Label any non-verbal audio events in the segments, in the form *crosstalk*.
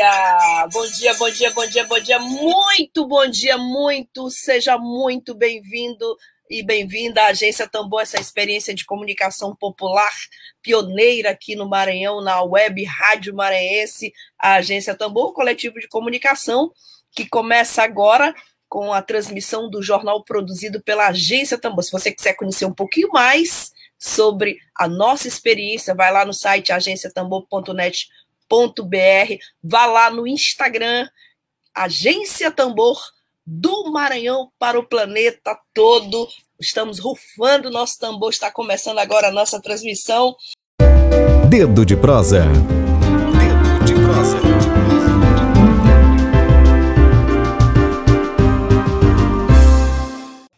Dia! Bom dia, bom dia, bom dia, bom dia, muito bom dia, muito, seja muito bem-vindo e bem-vinda à Agência Tambor, essa experiência de comunicação popular pioneira aqui no Maranhão, na web Rádio Maranhense, a Agência Tambor, coletivo de comunicação, que começa agora com a transmissão do jornal produzido pela Agência Tambor. Se você quiser conhecer um pouquinho mais sobre a nossa experiência, vai lá no site agenciatambor.net br Vá lá no Instagram, Agência Tambor do Maranhão para o planeta todo. Estamos rufando nosso tambor, está começando agora a nossa transmissão. Dedo de prosa. Dedo de prosa.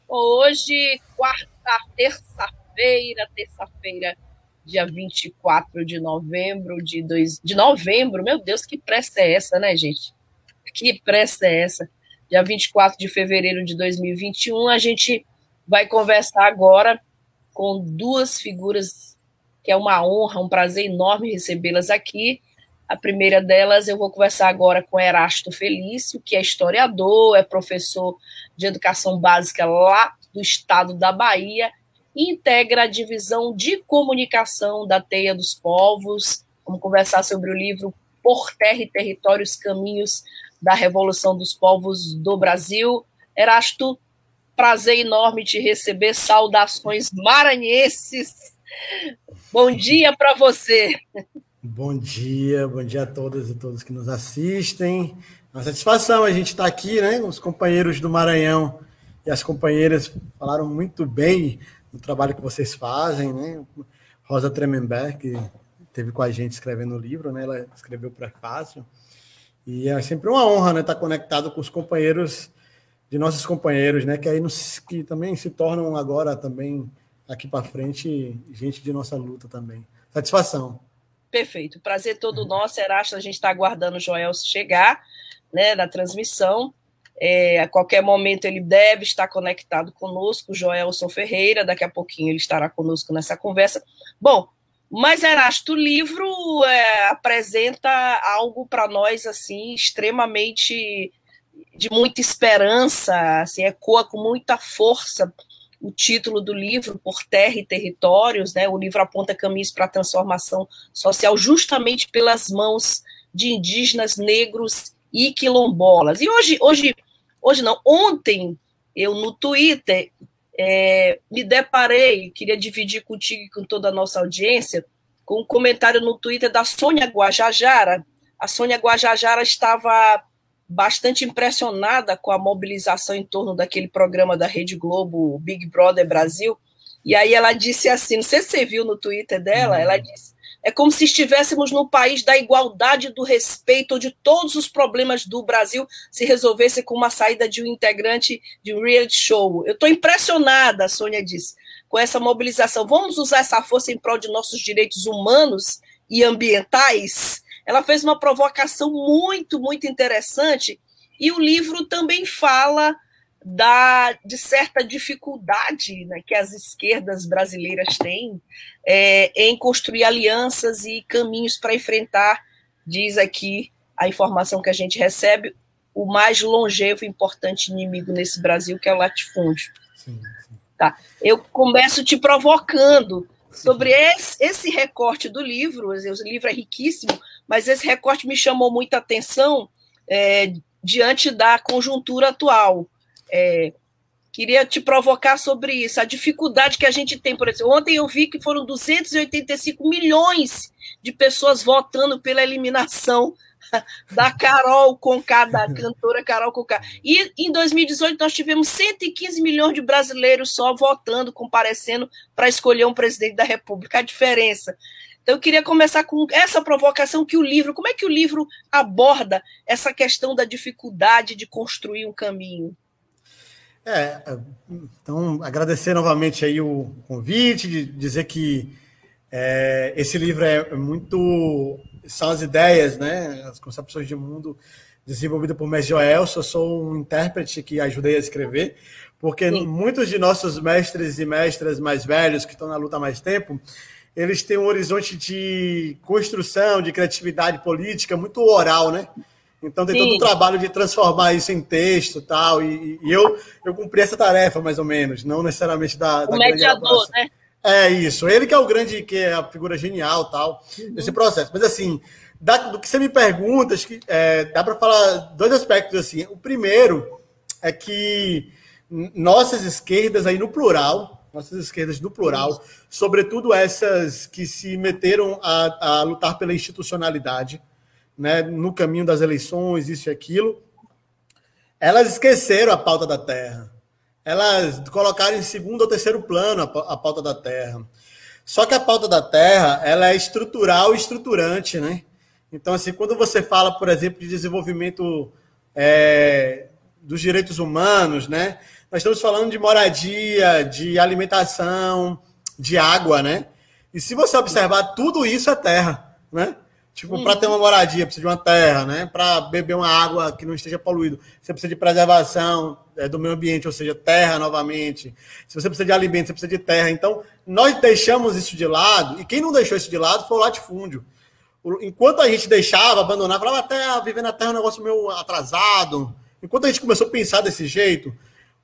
Hoje, quarta, terça-feira, terça-feira dia 24 de novembro de, dois, de novembro. Meu Deus, que pressa é essa, né, gente? Que pressa é essa? Dia 24 de fevereiro de 2021, a gente vai conversar agora com duas figuras que é uma honra, um prazer enorme recebê-las aqui. A primeira delas, eu vou conversar agora com Erasto Felício, que é historiador, é professor de educação básica lá do estado da Bahia integra a divisão de comunicação da Teia dos Povos. Vamos conversar sobre o livro Por Terra e Territórios Caminhos da Revolução dos Povos do Brasil. Erasto, prazer enorme te receber. Saudações maranhenses. Bom dia para você. Bom dia, bom dia a todas e todos que nos assistem. Uma satisfação a gente estar aqui, né? Os companheiros do Maranhão e as companheiras falaram muito bem do trabalho que vocês fazem, né? Rosa Tremenberg, que teve com a gente escrevendo o livro, né? Ela escreveu o prefácio. E é sempre uma honra, né, estar conectado com os companheiros de nossos companheiros, né, que aí nos, que também se tornam agora também aqui para frente gente de nossa luta também. Satisfação. Perfeito. Prazer todo nosso, Erasto. A gente está aguardando o Joel chegar, né, na transmissão. É, a qualquer momento ele deve estar conectado conosco, Joelson Ferreira, daqui a pouquinho ele estará conosco nessa conversa. Bom, mas Erasto, o livro é, apresenta algo para nós assim extremamente de muita esperança, assim, ecoa com muita força o título do livro, Por Terra e Territórios, né? O livro aponta caminhos para a transformação social justamente pelas mãos de indígenas, negros e quilombolas. E hoje, hoje, hoje não, ontem eu no Twitter é, me deparei, queria dividir contigo e com toda a nossa audiência, com um comentário no Twitter da Sônia Guajajara. A Sônia Guajajara estava bastante impressionada com a mobilização em torno daquele programa da Rede Globo, Big Brother Brasil. E aí ela disse assim, não sei se você viu no Twitter dela, ela uhum. disse, é como se estivéssemos no país da igualdade, do respeito, onde todos os problemas do Brasil se resolvessem com uma saída de um integrante de um reality show. Eu estou impressionada, a Sônia disse, com essa mobilização. Vamos usar essa força em prol de nossos direitos humanos e ambientais? Ela fez uma provocação muito, muito interessante. E o livro também fala da, de certa dificuldade né, que as esquerdas brasileiras têm é, em construir alianças e caminhos para enfrentar, diz aqui a informação que a gente recebe, o mais longevo e importante inimigo nesse Brasil, que é o latifúndio. Sim, sim. Tá. Eu começo te provocando sobre esse, esse, recorte do livro, o livro é riquíssimo, mas esse recorte me chamou muita atenção é, diante da conjuntura atual. É, queria te provocar sobre isso, a dificuldade que a gente tem, por exemplo. Ontem eu vi que foram 285 milhões de pessoas votando pela eliminação *laughs* da Carol Conká, da cantora Carol Conká. E em 2018 nós tivemos 115 milhões de brasileiros só votando, comparecendo para escolher um presidente da República. A diferença. Então eu queria começar com essa provocação que o livro, como é que o livro aborda essa questão da dificuldade de construir um caminho? É, então agradecer novamente aí o convite, de dizer que é, esse livro é muito são as ideias, né, as concepções de mundo desenvolvidas por Mestre Joel. Eu sou um intérprete que ajudei a escrever, porque Sim. muitos de nossos mestres e mestras mais velhos que estão na luta há mais tempo, eles têm um horizonte de construção, de criatividade política muito oral, né? Então tem Sim. todo o trabalho de transformar isso em texto tal, e, e eu eu cumpri essa tarefa mais ou menos, não necessariamente da, da o mediador, né? É isso, ele que é o grande, que é a figura genial tal, uhum. desse processo. Mas assim, da, do que você me pergunta, acho que é, dá para falar dois aspectos assim. O primeiro é que nossas esquerdas aí no plural, nossas esquerdas no plural, sobretudo essas que se meteram a, a lutar pela institucionalidade, né, no caminho das eleições, isso e aquilo, elas esqueceram a pauta da terra elas colocaram em segundo ou terceiro plano a, pauta da terra. Só que a pauta da terra, ela é estrutural e estruturante, né? Então, assim, quando você fala, por exemplo, de desenvolvimento é, dos direitos humanos, né? Nós estamos falando de moradia, de alimentação, de água, né? E se você observar, tudo isso é terra, né? Tipo, para ter uma moradia, precisa de uma terra, né? Para beber uma água que não esteja poluída, você precisa de preservação é, do meio ambiente, ou seja, terra novamente. Se você precisa de alimento, você precisa de terra. Então, nós deixamos isso de lado, e quem não deixou isso de lado foi o latifúndio. Enquanto a gente deixava, abandonava, falava, até viver na terra é um negócio meio atrasado. Enquanto a gente começou a pensar desse jeito,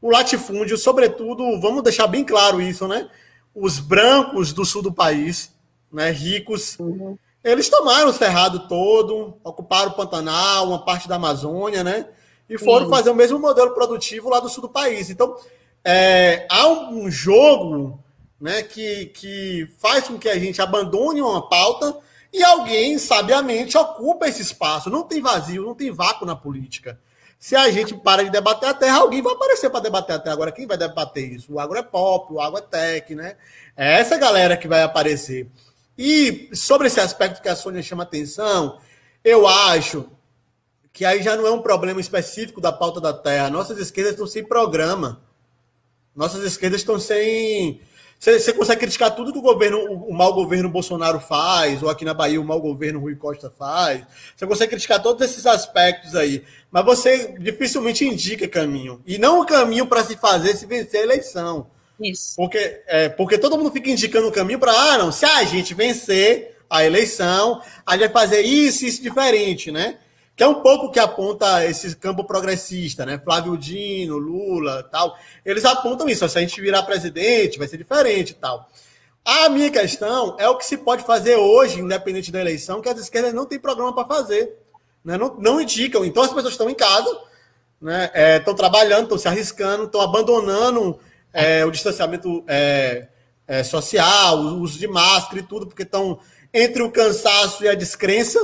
o latifúndio, sobretudo, vamos deixar bem claro isso, né? Os brancos do sul do país, né, ricos, uhum eles tomaram o Cerrado todo, ocuparam o Pantanal, uma parte da Amazônia, né? E foram Sim. fazer o mesmo modelo produtivo lá do sul do país. Então, é, há um jogo né, que, que faz com que a gente abandone uma pauta e alguém, sabiamente, ocupa esse espaço. Não tem vazio, não tem vácuo na política. Se a gente para de debater a terra, alguém vai aparecer para debater a terra. Agora, quem vai debater isso? O agro é pop, o agro é tech, né? É essa galera que vai aparecer. E sobre esse aspecto que a Sônia chama atenção, eu acho que aí já não é um problema específico da pauta da terra. Nossas esquerdas estão sem programa. Nossas esquerdas estão sem. Você, consegue criticar tudo que o governo, o, mau governo Bolsonaro faz, ou aqui na Bahia o mau governo Rui Costa faz. Você consegue criticar todos esses aspectos aí. Mas você dificilmente indica caminho. E não o caminho para se fazer se vencer a eleição. Isso. Porque, é, porque todo mundo fica indicando o caminho para, ah, não, se a gente vencer a eleição, a gente vai fazer isso isso diferente, né? Que é um pouco que aponta esse campo progressista, né? Flávio Dino, Lula tal. Eles apontam isso, se a gente virar presidente, vai ser diferente tal. A minha questão é o que se pode fazer hoje, independente da eleição, que as esquerdas não têm programa para fazer. Né? Não, não indicam. Então as pessoas estão em casa, né? estão é, trabalhando, estão se arriscando, estão abandonando é, o distanciamento é, é, social, o uso de máscara e tudo, porque estão entre o cansaço e a descrença,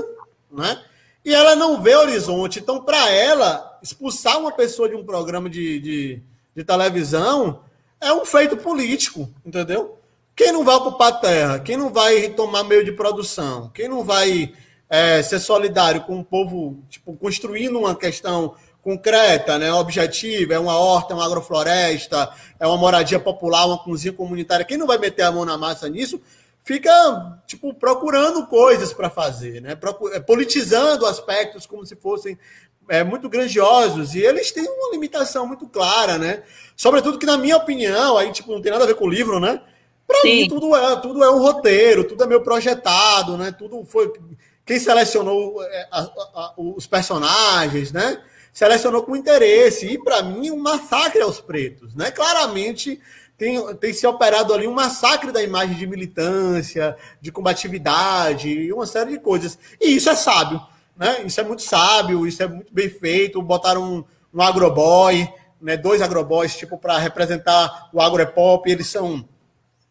né? E ela não vê horizonte. Então, para ela, expulsar uma pessoa de um programa de, de, de, televisão é um feito político, entendeu? Quem não vai ocupar terra? Quem não vai tomar meio de produção? Quem não vai é, ser solidário com o povo, tipo, construindo uma questão concreta, né, objetiva, é uma horta, é uma agrofloresta, é uma moradia popular, uma cozinha comunitária. Quem não vai meter a mão na massa nisso, fica tipo procurando coisas para fazer, né? É, politizando aspectos como se fossem é, muito grandiosos e eles têm uma limitação muito clara, né? Sobretudo que na minha opinião, aí tipo não tem nada a ver com o livro, né? Para mim tudo é tudo é um roteiro, tudo é meio projetado, né? Tudo foi quem selecionou é, os personagens, né? Selecionou com interesse. E, para mim, um massacre aos pretos. Né? Claramente tem, tem se operado ali um massacre da imagem de militância, de combatividade, e uma série de coisas. E isso é sábio. Né? Isso é muito sábio, isso é muito bem feito. Botaram um, um agroboy, né? dois agroboys, tipo, para representar o agropop. Eles são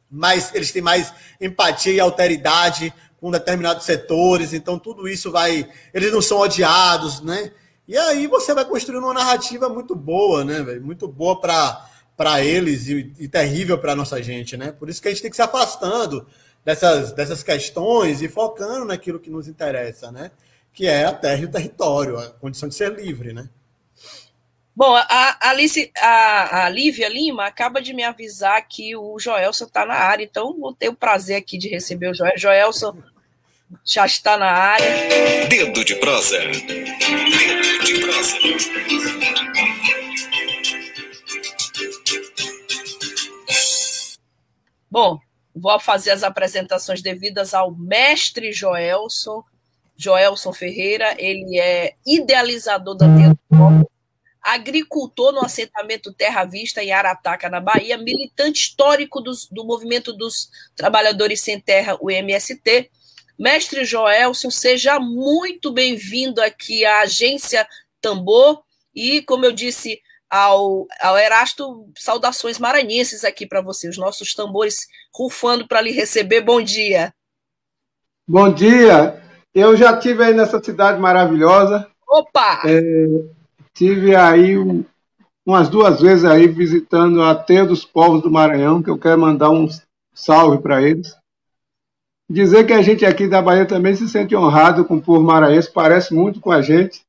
mais, eles têm mais empatia e alteridade com determinados setores, então tudo isso vai. Eles não são odiados, né? E aí você vai construindo uma narrativa muito boa, né, velho? Muito boa para eles e, e terrível para nossa gente, né? Por isso que a gente tem que se afastando dessas, dessas questões e focando naquilo que nos interessa, né? Que é a terra e o território, a condição de ser livre, né? Bom, a, Alice, a, a Lívia Lima acaba de me avisar que o Joelson está na área, então vou ter o prazer aqui de receber o Joelson. Já está na área. Dedo de prosa. Dedo de prosa. Bom, vou fazer as apresentações devidas ao mestre Joelson, Joelson Ferreira. Ele é idealizador da Terra agricultor no assentamento Terra Vista, em Arataca, na Bahia, militante histórico dos, do movimento dos trabalhadores sem terra, o MST. Mestre Joelson, seja muito bem-vindo aqui à agência Tambor e, como eu disse ao, ao Erasto, saudações maranhenses aqui para você, os nossos tambores rufando para lhe receber. Bom dia. Bom dia. Eu já tive aí nessa cidade maravilhosa. Opa! É, tive aí um, umas duas vezes aí visitando a Teia dos Povos do Maranhão, que eu quero mandar um salve para eles. Dizer que a gente aqui da Bahia também se sente honrado com o povo maranhense, parece muito com a gente.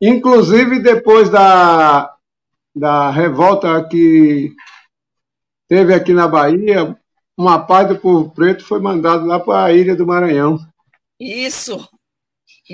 Inclusive, depois da, da revolta que teve aqui na Bahia, uma parte do povo preto foi mandado lá para a ilha do Maranhão. Isso.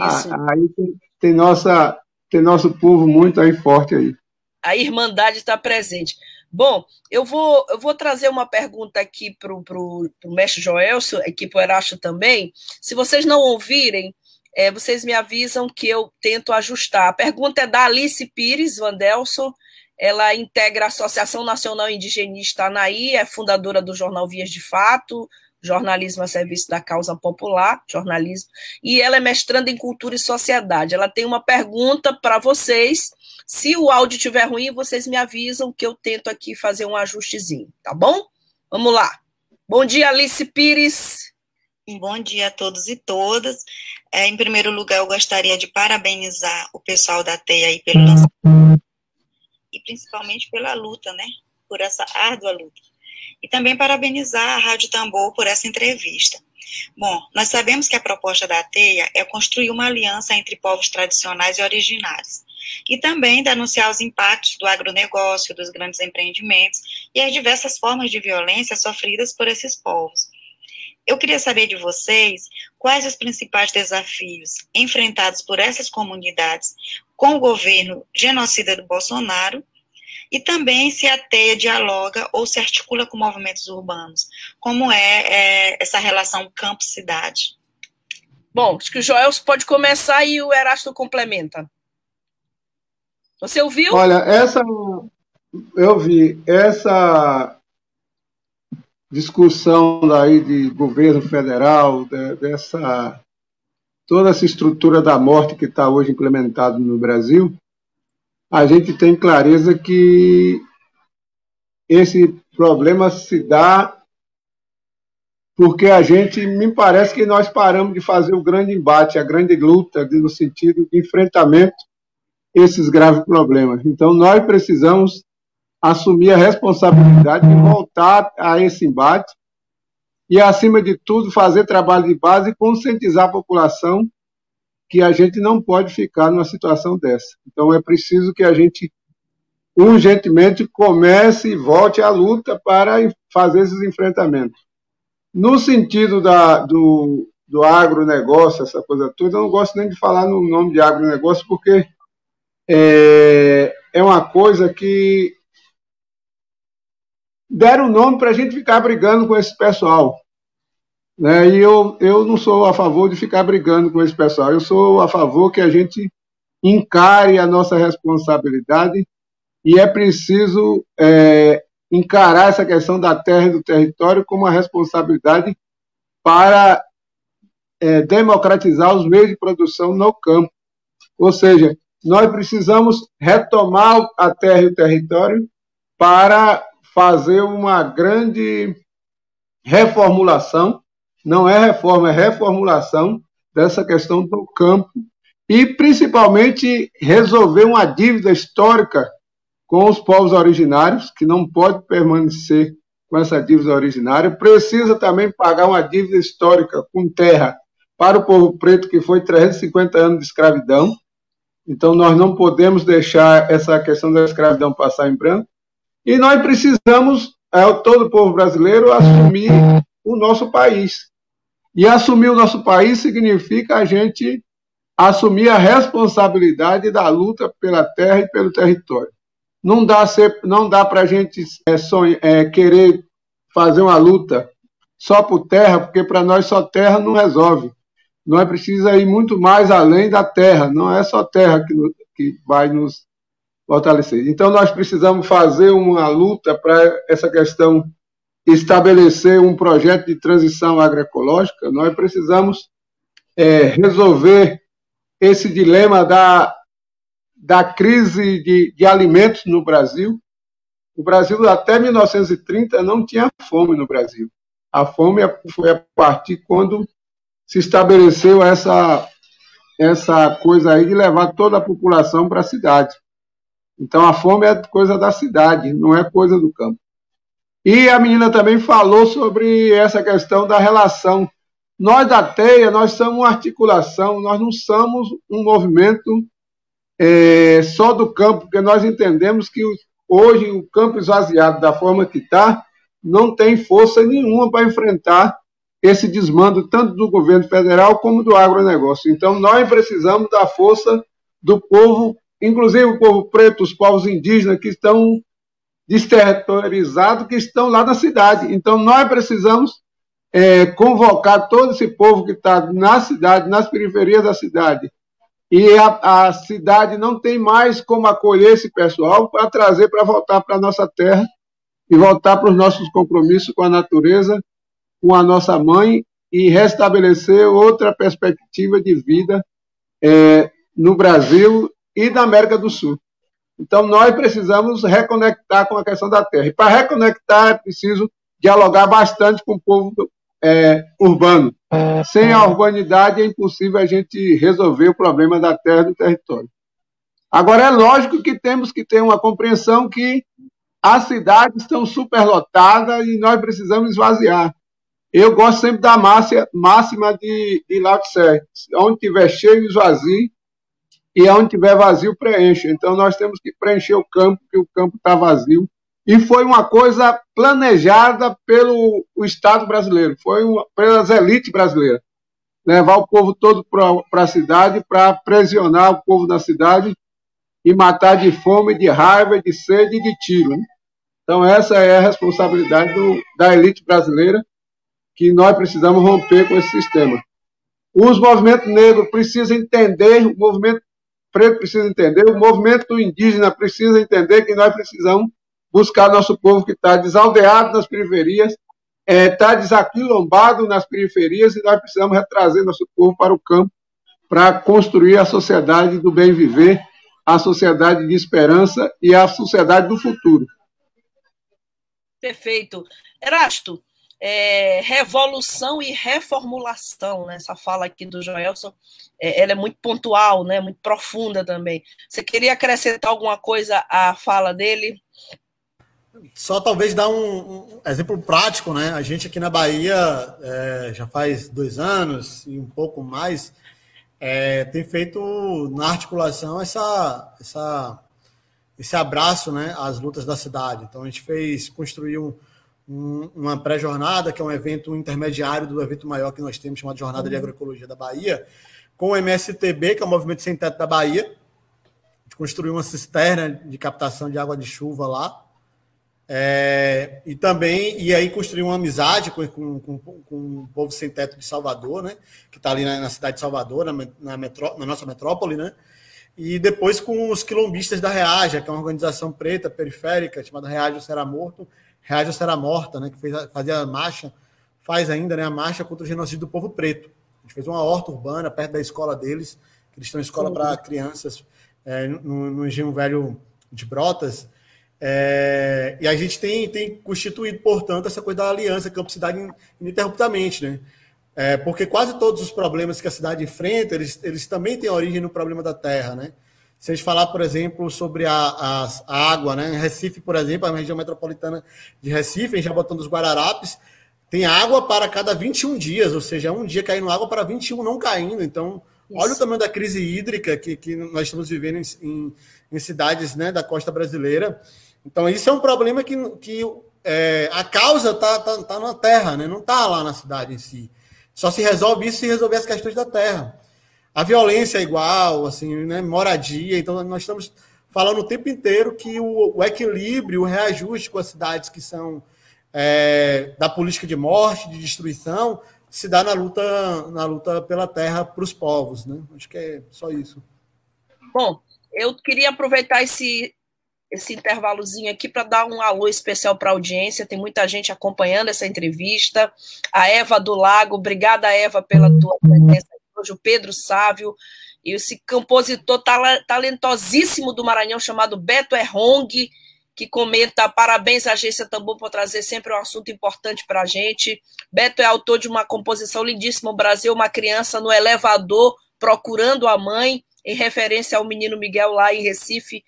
Ah, Isso. Aí tem, tem, nossa, tem nosso povo muito aí forte aí. A irmandade está presente. Bom, eu vou, eu vou trazer uma pergunta aqui para o mestre Joelso, aqui para o Erasto também. Se vocês não ouvirem, é, vocês me avisam que eu tento ajustar. A pergunta é da Alice Pires Vandelson, ela integra a Associação Nacional Indigenista Anaí, é fundadora do jornal Vias de Fato, jornalismo a serviço da causa popular, jornalismo, e ela é mestranda em cultura e sociedade. Ela tem uma pergunta para vocês. Se o áudio estiver ruim, vocês me avisam que eu tento aqui fazer um ajustezinho, tá bom? Vamos lá. Bom dia, Alice Pires. Bom dia a todos e todas. É, em primeiro lugar, eu gostaria de parabenizar o pessoal da TEI aí pelo lançamento e principalmente pela luta, né? Por essa árdua luta. E também parabenizar a Rádio Tambor por essa entrevista. Bom, nós sabemos que a proposta da TEIA é construir uma aliança entre povos tradicionais e originários, e também denunciar os impactos do agronegócio, dos grandes empreendimentos e as diversas formas de violência sofridas por esses povos. Eu queria saber de vocês quais os principais desafios enfrentados por essas comunidades com o governo genocida do Bolsonaro e também se a TEIA dialoga ou se articula com movimentos urbanos. Como é, é essa relação campo-cidade? Bom, acho que o Joel pode começar e o Erasto complementa. Você ouviu? Olha, essa eu vi essa discussão daí de governo federal, de, dessa toda essa estrutura da morte que está hoje implementada no Brasil, a gente tem clareza que esse problema se dá porque a gente, me parece que nós paramos de fazer o grande embate, a grande luta, no sentido de enfrentamento esses graves problemas. Então, nós precisamos assumir a responsabilidade de voltar a esse embate e, acima de tudo, fazer trabalho de base e conscientizar a população que a gente não pode ficar numa situação dessa. Então é preciso que a gente urgentemente comece e volte à luta para fazer esses enfrentamentos. No sentido da, do, do agronegócio, essa coisa toda, eu não gosto nem de falar no nome de agronegócio, porque é, é uma coisa que deram nome para a gente ficar brigando com esse pessoal. Né? E eu, eu não sou a favor de ficar brigando com esse pessoal, eu sou a favor que a gente encare a nossa responsabilidade e é preciso é, encarar essa questão da terra e do território como uma responsabilidade para é, democratizar os meios de produção no campo. Ou seja, nós precisamos retomar a terra e o território para fazer uma grande reformulação. Não é reforma, é reformulação dessa questão do campo e principalmente resolver uma dívida histórica com os povos originários, que não pode permanecer com essa dívida originária, precisa também pagar uma dívida histórica com terra para o povo preto, que foi 350 anos de escravidão, Então, nós não podemos deixar essa questão da escravidão passar em branco. E nós precisamos, é, todo o povo brasileiro, assumir o nosso país. E assumir o nosso país significa a gente assumir a responsabilidade da luta pela terra e pelo território. Não dá, não dá para a gente é, é, querer fazer uma luta só por terra, porque para nós só terra não resolve. Nós precisamos ir muito mais além da terra, não é só terra que, que vai nos fortalecer. Então, nós precisamos fazer uma luta para essa questão estabelecer um projeto de transição agroecológica, nós precisamos é, resolver esse dilema da, da crise de, de alimentos no Brasil. O Brasil, até 1930, não tinha fome no Brasil. A fome foi a partir quando se estabeleceu essa, essa coisa aí de levar toda a população para a cidade. Então, a fome é coisa da cidade, não é coisa do campo. E a menina também falou sobre essa questão da relação. Nós da TEIA, nós somos uma articulação, nós não somos um movimento é, só do campo, porque nós entendemos que hoje o campo esvaziado da forma que está, não tem força nenhuma para enfrentar esse desmando, tanto do governo federal como do agronegócio. Então, nós precisamos da força do povo, inclusive o povo preto, os povos indígenas que estão desterritorializados que estão lá na cidade. Então, nós precisamos é, convocar todo esse povo que está na cidade, nas periferias da cidade. E a, a cidade não tem mais como acolher esse pessoal para trazer para voltar para a nossa terra e voltar para os nossos compromissos com a natureza, com a nossa mãe e restabelecer outra perspectiva de vida é, no Brasil e na América do Sul. Então, nós precisamos reconectar com a questão da terra. E para reconectar, é preciso dialogar bastante com o povo é, urbano. Sem a urbanidade, é impossível a gente resolver o problema da terra e do território. Agora, é lógico que temos que ter uma compreensão que as cidades estão superlotadas e nós precisamos esvaziar. Eu gosto sempre da máxima de, de Lao onde tiver cheio, esvazie, e onde tiver vazio, preencha. Então nós temos que preencher o campo, que o campo está vazio. E foi uma coisa planejada pelo Estado brasileiro, foi uma, pelas elites brasileiras. Levar o povo todo para a cidade, para pressionar o povo da cidade e matar de fome, de raiva, de sede e de tiro. Né? Então, essa é a responsabilidade do, da elite brasileira, que nós precisamos romper com esse sistema. Os movimentos negros precisam entender, o movimento preto precisa entender, o movimento indígena precisa entender que nós precisamos buscar nosso povo que está desaldeado nas periferias, está é, desaquilombado nas periferias e nós precisamos retrazer nosso povo para o campo para construir a sociedade do bem viver, a sociedade de esperança e a sociedade do futuro. Perfeito. Erasto, é, revolução e reformulação, né? essa fala aqui do Joelson, é, ela é muito pontual, né? muito profunda também. Você queria acrescentar alguma coisa à fala dele? Só talvez dar um, um exemplo prático, né? A gente aqui na Bahia é, já faz dois anos e um pouco mais é, tem feito na articulação essa, essa, esse abraço, né, às lutas da cidade. Então a gente fez construir um, um, uma pré-jornada, que é um evento intermediário do evento maior que nós temos, chamado Jornada de uhum. Agroecologia da Bahia, com o MSTB, que é o Movimento Sem Teto da Bahia. A gente construiu uma cisterna de captação de água de chuva lá. É, e também, e aí construiu uma amizade com, com, com, com, o povo sem teto de Salvador, né? Que está ali na, na, cidade de Salvador, na, na, metró, na nossa metrópole, né? E depois com os quilombistas da Reaja, que é uma organização preta periférica chamada Reaja Será Morto, Reage Será Morta, né, que fez, fazia a marcha, faz ainda né, a marcha contra o genocídio do povo preto. A gente fez uma horta urbana perto da escola deles, que eles estão em escola para crianças é, no, no Engenho Velho de Brotas. É, e a gente tem, tem constituído, portanto, essa coisa da aliança campo-cidade ininterruptamente, né? É, porque quase todos os problemas que a cidade enfrenta, eles, eles também têm origem no problema da terra, né? Gente falar, por exemplo, sobre a, a, a água, né? Em Recife, por exemplo, a região metropolitana de Recife, em Jabotão dos Guararapes, tem água para cada 21 dias, ou seja, um dia caindo água para 21 não caindo. Então, Olha o tamanho da crise hídrica que, que nós estamos vivendo em, em, em cidades né, da costa brasileira. Então, isso é um problema que, que é, a causa está tá, tá na terra, né? não está lá na cidade em si. Só se resolve isso se resolver as questões da terra. A violência é igual, assim, né? moradia. Então, nós estamos falando o tempo inteiro que o, o equilíbrio, o reajuste com as cidades que são é, da política de morte, de destruição, se dá na luta, na luta pela terra para os povos. Né? Acho que é só isso. Bom, eu queria aproveitar esse, esse intervalozinho aqui para dar um alô especial para a audiência. Tem muita gente acompanhando essa entrevista. A Eva do Lago, obrigada, Eva, pela tua presença O Pedro Sávio, e esse compositor talentosíssimo do Maranhão chamado Beto Errong, que comenta parabéns à Agência Tambor por trazer sempre um assunto importante para a gente. Beto é autor de uma composição lindíssima, Brasil, uma criança no elevador procurando a mãe, em referência ao menino Miguel lá em Recife,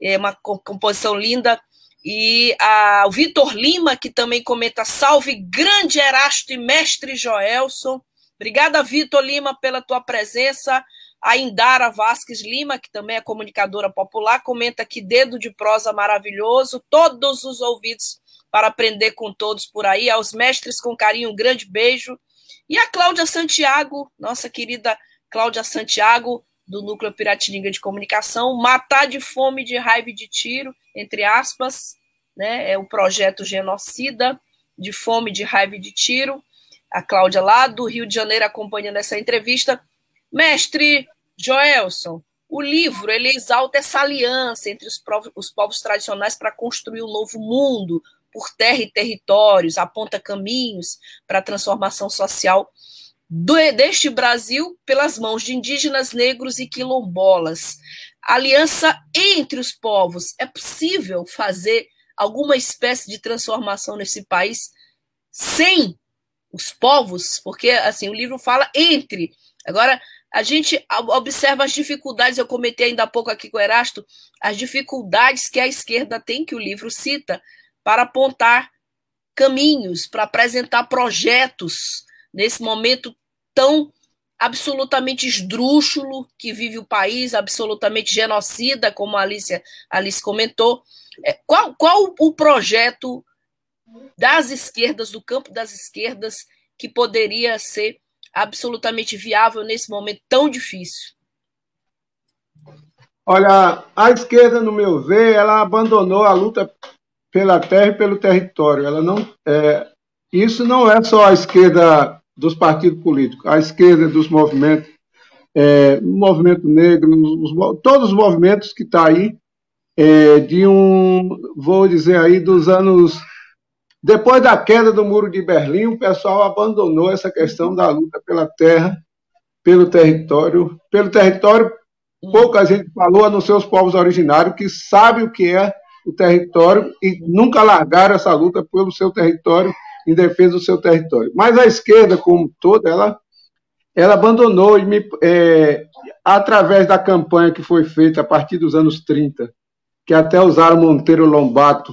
é uma composição linda. E a, o Vitor Lima, que também comenta salve grande Erasto e mestre Joelson. Obrigada, Vitor Lima, pela tua presença. A Indara Vasques Lima, que também é comunicadora popular, comenta que dedo de prosa maravilhoso, todos os ouvidos para aprender com todos por aí. Aos mestres com carinho, um grande beijo. E a Cláudia Santiago, nossa querida Cláudia Santiago, do Núcleo Piratininga de Comunicação, matar de fome, de raiva e de tiro, entre aspas, né? É o projeto genocida de fome, de raiva e de tiro. A Cláudia lá do Rio de Janeiro acompanhando essa entrevista. Mestre Joelson, o livro ele exalta essa aliança entre os povos, os povos tradicionais para construir um novo mundo por terra e territórios, aponta caminhos para a transformação social do, deste Brasil pelas mãos de indígenas, negros e quilombolas. aliança entre os povos. É possível fazer alguma espécie de transformação nesse país sem os povos? Porque assim, o livro fala entre. Agora, a gente observa as dificuldades, eu comentei ainda há pouco aqui com o Erasto, as dificuldades que a esquerda tem, que o livro cita, para apontar caminhos, para apresentar projetos nesse momento tão absolutamente esdrúxulo que vive o país, absolutamente genocida, como a Alice, a Alice comentou. É, qual, qual o projeto das esquerdas, do campo das esquerdas, que poderia ser absolutamente viável nesse momento tão difícil? Olha, a esquerda, no meu ver, ela abandonou a luta pela terra e pelo território. Ela não, é, isso não é só a esquerda dos partidos políticos, a esquerda dos movimentos, é, movimento negro, os, todos os movimentos que estão tá aí, é, de um, vou dizer aí, dos anos depois da queda do Muro de Berlim, o pessoal abandonou essa questão da luta pela terra, pelo território. Pelo território, pouca gente falou, a não ser os povos originários, que sabem o que é o território e nunca largaram essa luta pelo seu território, em defesa do seu território. Mas a esquerda, como toda, ela, ela abandonou, e me, é, através da campanha que foi feita a partir dos anos 30, que até usaram Monteiro Lombato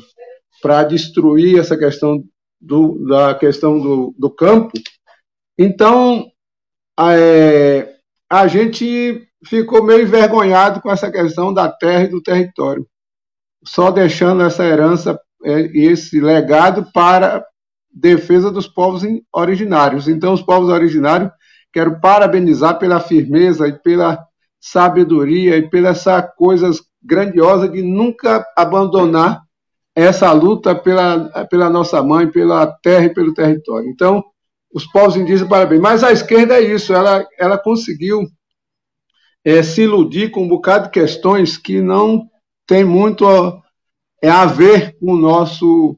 para destruir essa questão do, da questão do, do campo. Então, é, a gente ficou meio envergonhado com essa questão da terra e do território, só deixando essa herança é, e esse legado para defesa dos povos originários. Então, os povos originários, quero parabenizar pela firmeza e pela sabedoria e pela essa coisa grandiosa de nunca abandonar essa luta pela, pela nossa mãe, pela terra e pelo território. Então, os povos indígenas, parabéns. Mas a esquerda é isso, ela, ela conseguiu é, se iludir com um bocado de questões que não tem muito a, é, a ver com o nosso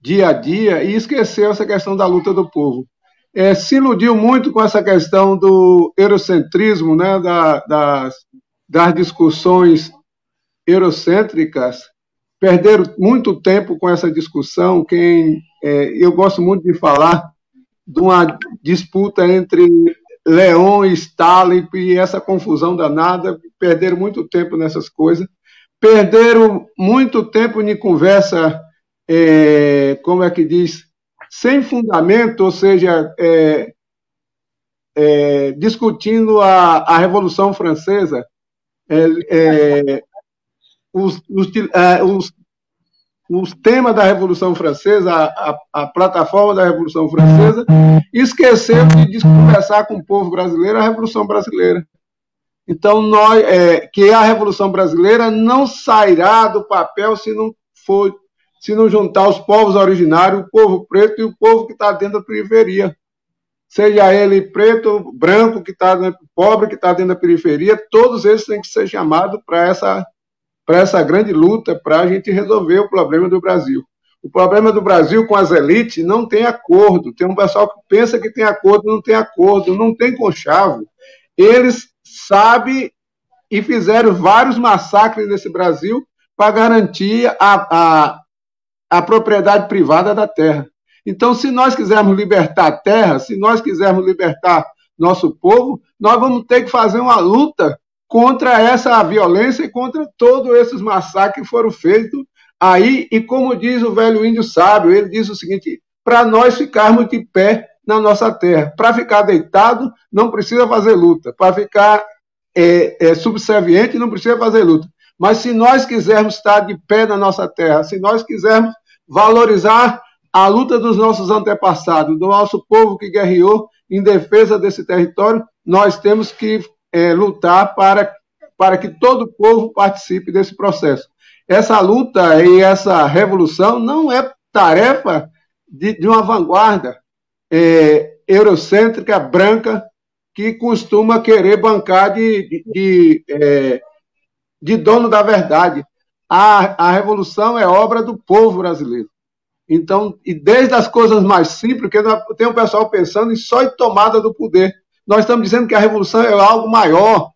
dia a dia e esqueceu essa questão da luta do povo. É, se iludiu muito com essa questão do eurocentrismo, né, da, das, das discussões eurocêntricas, perderam muito tempo com essa discussão. Quem é, eu gosto muito de falar de uma disputa entre Leon e Stalin e essa confusão danada. Perderam muito tempo nessas coisas. Perderam muito tempo em conversa, é, como é que diz, sem fundamento, ou seja, é, é, discutindo a, a Revolução Francesa, é, é, os, os, é, os, os, temas da Revolução Francesa, a, a, a, plataforma da Revolução Francesa, esqueceu de conversar com o povo brasileiro a Revolução Brasileira. Então, nós, é, que a Revolução Brasileira não sairá do papel se não for, se não juntar os povos originários, o povo preto e o povo que está dentro da periferia seja ele preto, branco, que está pobre, que está dentro da periferia, todos eles têm que ser chamados para essa, essa grande luta para a gente resolver o problema do Brasil. O problema do Brasil com as elites não tem acordo. Tem um pessoal que pensa que tem acordo, não tem acordo, não tem conchavo. Eles sabem e fizeram vários massacres nesse Brasil para garantir a, a, a propriedade privada da terra. Então, se nós quisermos libertar a terra, se nós quisermos libertar nosso povo, nós vamos ter que fazer uma luta contra essa violência e contra todos esses massacres que foram feitos aí. E como diz o velho índio sábio, ele diz o seguinte: para nós ficarmos de pé na nossa terra, para ficar deitado, não precisa fazer luta, para ficar é, é, subserviente, não precisa fazer luta. Mas se nós quisermos estar de pé na nossa terra, se nós quisermos valorizar a luta dos nossos antepassados, do nosso povo que guerreou em defesa desse território, nós temos que é, lutar para, para que todo o povo participe desse processo. Essa luta e essa revolução não é tarefa de, de uma vanguarda é, eurocêntrica, branca, que costuma querer bancar de, de, de, é, de dono da verdade. A, a revolução é obra do povo brasileiro. Então, e desde as coisas mais simples, porque tem um pessoal pensando em só em tomada do poder. Nós estamos dizendo que a revolução é algo maior,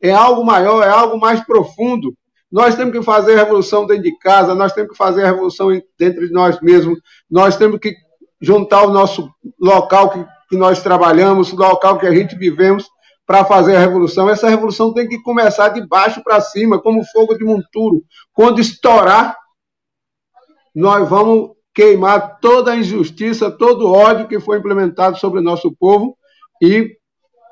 é algo maior, é algo mais profundo. Nós temos que fazer a revolução dentro de casa, nós temos que fazer a revolução dentro de nós mesmos, nós temos que juntar o nosso local que, que nós trabalhamos, o local que a gente vivemos, para fazer a revolução. Essa revolução tem que começar de baixo para cima, como fogo de monturo. Quando estourar, nós vamos queimar toda a injustiça, todo o ódio que foi implementado sobre o nosso povo e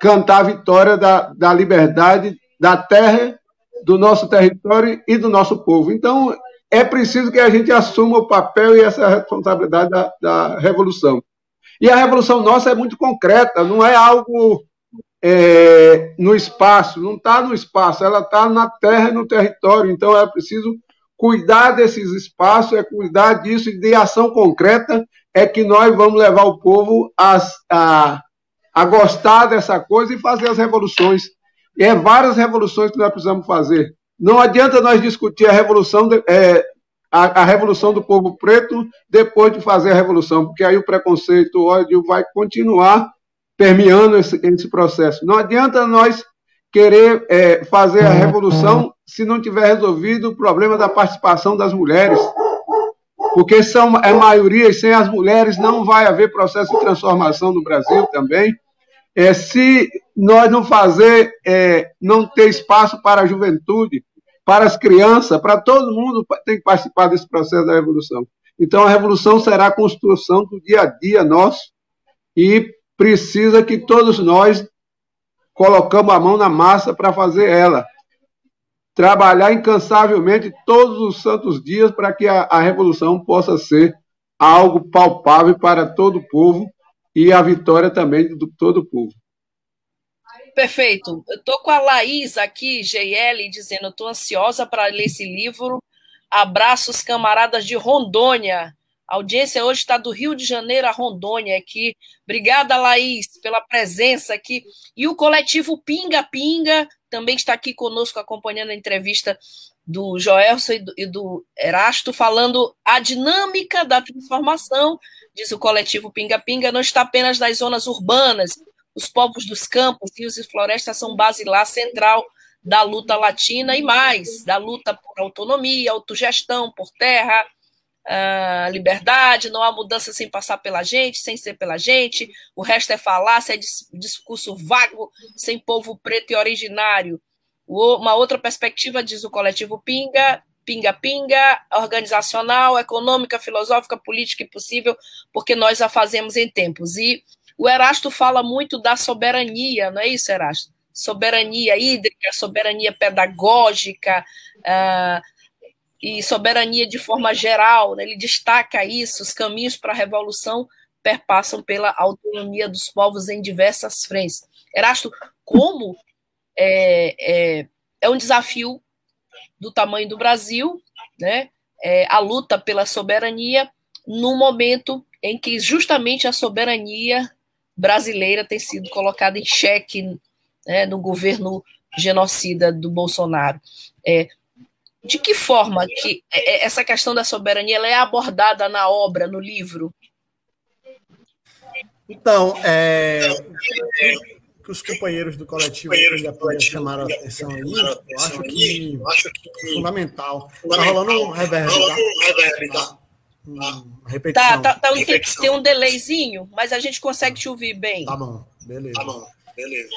cantar a vitória da, da liberdade da terra, do nosso território e do nosso povo. Então, é preciso que a gente assuma o papel e essa responsabilidade da, da revolução. E a revolução nossa é muito concreta, não é algo é, no espaço, não está no espaço, ela está na terra e no território. Então, é preciso cuidar desses espaços, é cuidar disso e de ação concreta é que nós vamos levar o povo a, a, a gostar dessa coisa e fazer as revoluções. E é várias revoluções que nós precisamos fazer. Não adianta nós discutir a revolução, é, a, a, revolução do povo preto depois de fazer a revolução, porque aí o preconceito, o ódio vai continuar permeando esse, esse processo. Não adianta nós querer é, fazer a revolução se não tiver resolvido o problema da participação das mulheres. Porque são é maioria e sem as mulheres não vai haver processo de transformação no Brasil também. É, se nós não fazer, é, não ter espaço para a juventude, para as crianças, para todo mundo tem que participar desse processo da revolução. Então a revolução será a construção do dia a dia nosso e precisa que todos nós colocamos a mão na massa para fazer ela trabalhar incansavelmente todos os santos dias para que a, a revolução possa ser algo palpável para todo o povo e a vitória também de todo o povo. Perfeito. Eu estou com a Laís aqui, GL, dizendo: estou ansiosa para ler esse livro. Abraços, camaradas de Rondônia. A audiência hoje está do Rio de Janeiro a Rondônia aqui. Obrigada, Laís, pela presença aqui. E o coletivo Pinga Pinga também está aqui conosco acompanhando a entrevista do Joelson do, e do Erasto, falando a dinâmica da transformação, diz o coletivo Pinga Pinga, não está apenas nas zonas urbanas. Os povos dos campos, rios e florestas são basilar central da luta latina e mais, da luta por autonomia, autogestão, por terra, uh, liberdade, não há mudança sem passar pela gente, sem ser pela gente, o resto é falácia, é discurso vago, sem povo preto e originário. Uma outra perspectiva, diz o coletivo Pinga, pinga-pinga, organizacional, econômica, filosófica, política e possível, porque nós a fazemos em tempos. E O Erasto fala muito da soberania, não é isso, Erasto? Soberania hídrica, soberania pedagógica uh, e soberania de forma geral. Né? Ele destaca isso, os caminhos para a revolução perpassam pela autonomia dos povos em diversas frentes. Erasto, como é, é, é um desafio do tamanho do Brasil, né? É, a luta pela soberania, no momento em que justamente a soberania brasileira tem sido colocada em xeque né, no governo genocida do Bolsonaro. É, de que forma que é, essa questão da soberania é abordada na obra, no livro? Então, é, que os companheiros do coletivo companheiros chamaram a atenção aí, eu acho que, é fundamental. Está rolando um reverb, tá? tá? Uma repetição. Tá, tá, tá um, tem, tem um delayzinho, mas a gente consegue te ouvir bem. Tá bom, beleza. Tá bom. Beleza.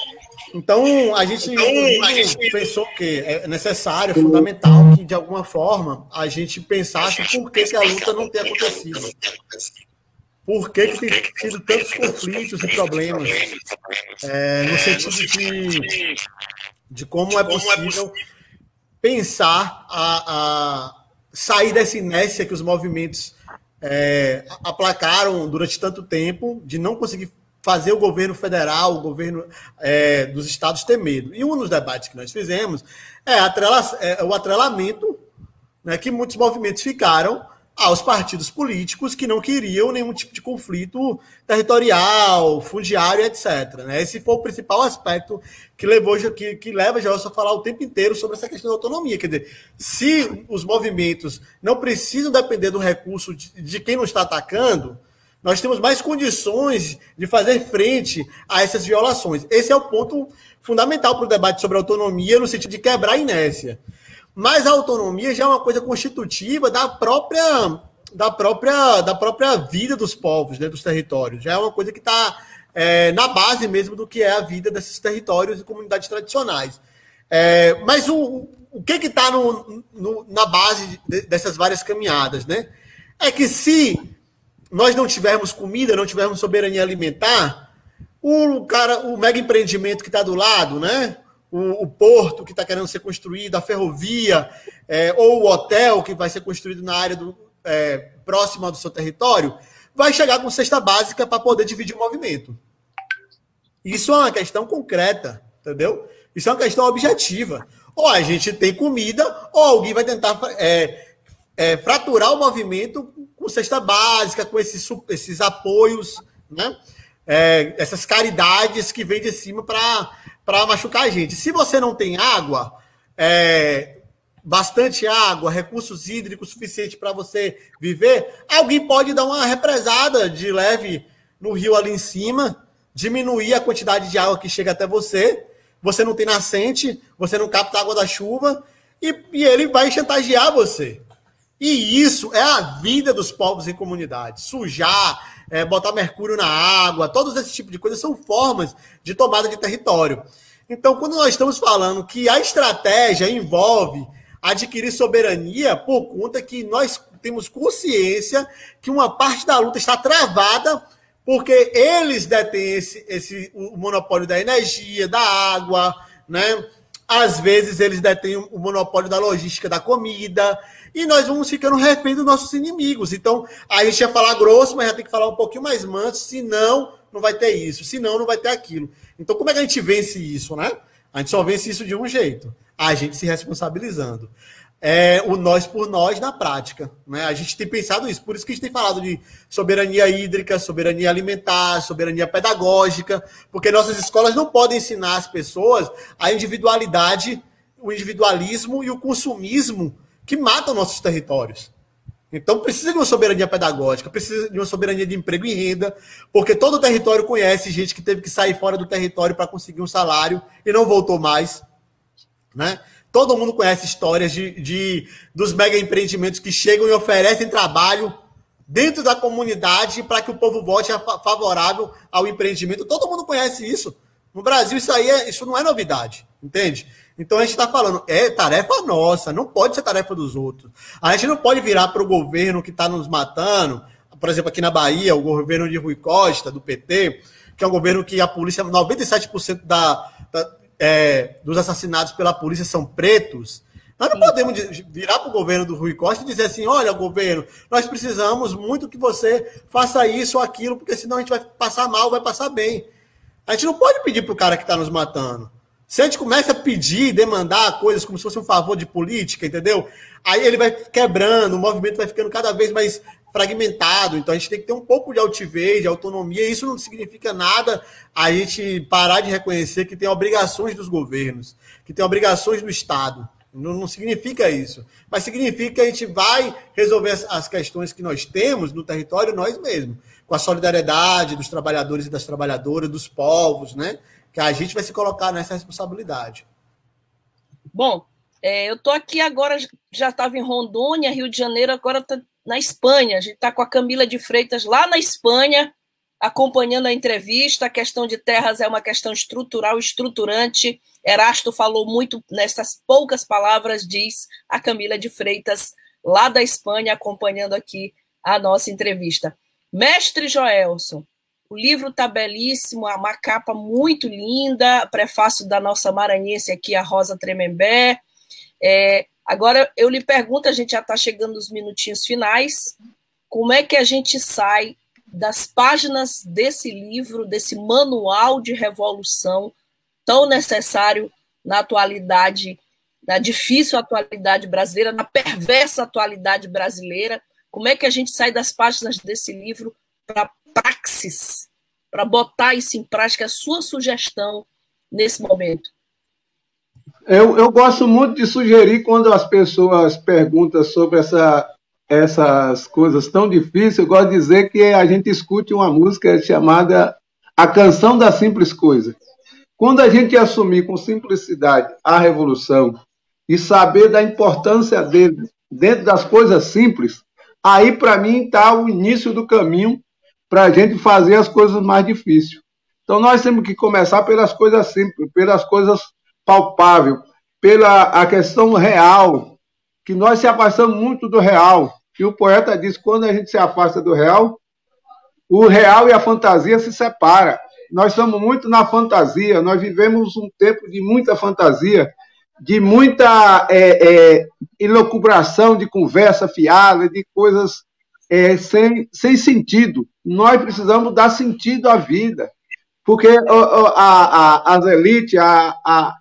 Então, a gente, então, a gente pensou que é necessário, fundamental, que de alguma forma a gente pensasse por que, que a luta não tem acontecido por que, que tem tido tantos conflitos e problemas, é, no sentido de, de como é possível pensar a, a sair dessa inércia que os movimentos é, aplacaram durante tanto tempo, de não conseguir fazer o governo federal, o governo é, dos estados ter medo. E um dos debates que nós fizemos é, atrela, é o atrelamento né, que muitos movimentos ficaram aos partidos políticos que não queriam nenhum tipo de conflito territorial, fundiário, etc. Né? Esse foi o principal aspecto que levou que, que leva já a falar o tempo inteiro sobre essa questão da autonomia. Quer dizer, se os movimentos não precisam depender do recurso de, de quem não está atacando, nós temos mais condições de fazer frente a essas violações. Esse é o ponto fundamental para o debate sobre autonomia, no sentido de quebrar a inércia. Mas a autonomia já é uma coisa constitutiva da própria da própria da própria vida dos povos, né, dos territórios. Já é uma coisa que está é, na base mesmo do que é a vida desses territórios e comunidades tradicionais. É, mas o, o que está na base de, dessas várias caminhadas, né? É que se nós não tivermos comida, não tivermos soberania alimentar, o cara, o mega empreendimento que está do lado, né? O, o porto que está querendo ser construído, a ferrovia, é, ou o hotel que vai ser construído na área do, é, próxima do seu território, vai chegar com cesta básica para poder dividir o movimento. Isso é uma questão concreta, entendeu? Isso é uma questão objetiva. Ou a gente tem comida, ou alguém vai tentar é, é, fraturar o movimento com cesta básica, com esses, esses apoios, né? É, essas caridades que vêm de cima para para machucar a gente. Se você não tem água, é, bastante água, recursos hídricos suficientes para você viver, alguém pode dar uma represada de leve no rio ali em cima, diminuir a quantidade de água que chega até você. Você não tem nascente, você não capta água da chuva e, e ele vai chantagear você. E isso é a vida dos povos em comunidade. Sujar, é, botar mercúrio na água, todos esses tipos de coisas são formas de tomada de território. Então, quando nós estamos falando que a estratégia envolve adquirir soberania por conta que nós temos consciência que uma parte da luta está travada porque eles detêm esse, esse o monopólio da energia, da água, né? Às vezes eles detêm o monopólio da logística da comida, e nós vamos ficando refém dos nossos inimigos. Então, a gente ia falar grosso, mas já tem que falar um pouquinho mais manso, senão não vai ter isso, senão não vai ter aquilo. Então, como é que a gente vence isso, né? A gente só vence isso de um jeito, a gente se responsabilizando. É o nós por nós na prática. Né? A gente tem pensado isso, por isso que a gente tem falado de soberania hídrica, soberania alimentar, soberania pedagógica, porque nossas escolas não podem ensinar as pessoas a individualidade, o individualismo e o consumismo que matam nossos territórios. Então precisa de uma soberania pedagógica, precisa de uma soberania de emprego e renda, porque todo o território conhece gente que teve que sair fora do território para conseguir um salário e não voltou mais. Né? Todo mundo conhece histórias de, de, dos mega empreendimentos que chegam e oferecem trabalho dentro da comunidade para que o povo vote favorável ao empreendimento. Todo mundo conhece isso. No Brasil, isso aí é, isso não é novidade, entende? Então a gente está falando, é tarefa nossa, não pode ser tarefa dos outros. A gente não pode virar para o governo que está nos matando, por exemplo, aqui na Bahia, o governo de Rui Costa, do PT, que é um governo que a polícia, 97% da, da é, dos assassinados pela polícia são pretos, nós não podemos virar para o governo do Rui Costa e dizer assim: olha, governo, nós precisamos muito que você faça isso ou aquilo, porque senão a gente vai passar mal, vai passar bem. A gente não pode pedir para o cara que está nos matando. Se a gente começa a pedir, demandar coisas como se fosse um favor de política, entendeu? Aí ele vai quebrando, o movimento vai ficando cada vez mais fragmentado. Então a gente tem que ter um pouco de altivez, de autonomia. Isso não significa nada a gente parar de reconhecer que tem obrigações dos governos, que tem obrigações do Estado. Não, não, significa isso. Mas significa que a gente vai resolver as, as, questões que nós temos no território nós mesmos, com a solidariedade dos trabalhadores e das trabalhadoras, dos povos, né? Que a gente vai se colocar nessa responsabilidade. Bom, é, eu estou aqui agora, já estava em Rondônia, Rio de Janeiro, agora estou na Espanha. A gente está com a Camila de Freitas lá na Espanha, acompanhando a entrevista. A questão de terras é uma questão estrutural, estruturante. Erasto falou muito nessas poucas palavras, diz a Camila de Freitas, lá da Espanha, acompanhando aqui a nossa entrevista. Mestre Joelson, o livro está belíssimo, uma capa muito linda, prefácio da nossa maranhense aqui, a Rosa Tremembé. É, agora eu lhe pergunto, a gente já está chegando nos minutinhos finais, como é que a gente sai das páginas desse livro, desse manual de revolução tão necessário na atualidade, na difícil atualidade brasileira, na perversa atualidade brasileira. Como é que a gente sai das páginas desse livro para praxis, para botar isso em prática, a sua sugestão nesse momento? Eu, eu gosto muito de sugerir quando as pessoas perguntam sobre essa essas coisas tão difíceis, eu gosto de dizer que a gente escute uma música chamada A Canção da Simples Coisa. Quando a gente assumir com simplicidade a revolução e saber da importância dele dentro das coisas simples, aí para mim está o início do caminho para a gente fazer as coisas mais difíceis. Então nós temos que começar pelas coisas simples, pelas coisas palpáveis, pela a questão real, que nós se afastamos muito do real. E o poeta diz: quando a gente se afasta do real, o real e a fantasia se separam. Nós estamos muito na fantasia, nós vivemos um tempo de muita fantasia, de muita é, é, elucubração, de conversa fiada, de coisas é, sem, sem sentido. Nós precisamos dar sentido à vida, porque a, a, as elites, a, a,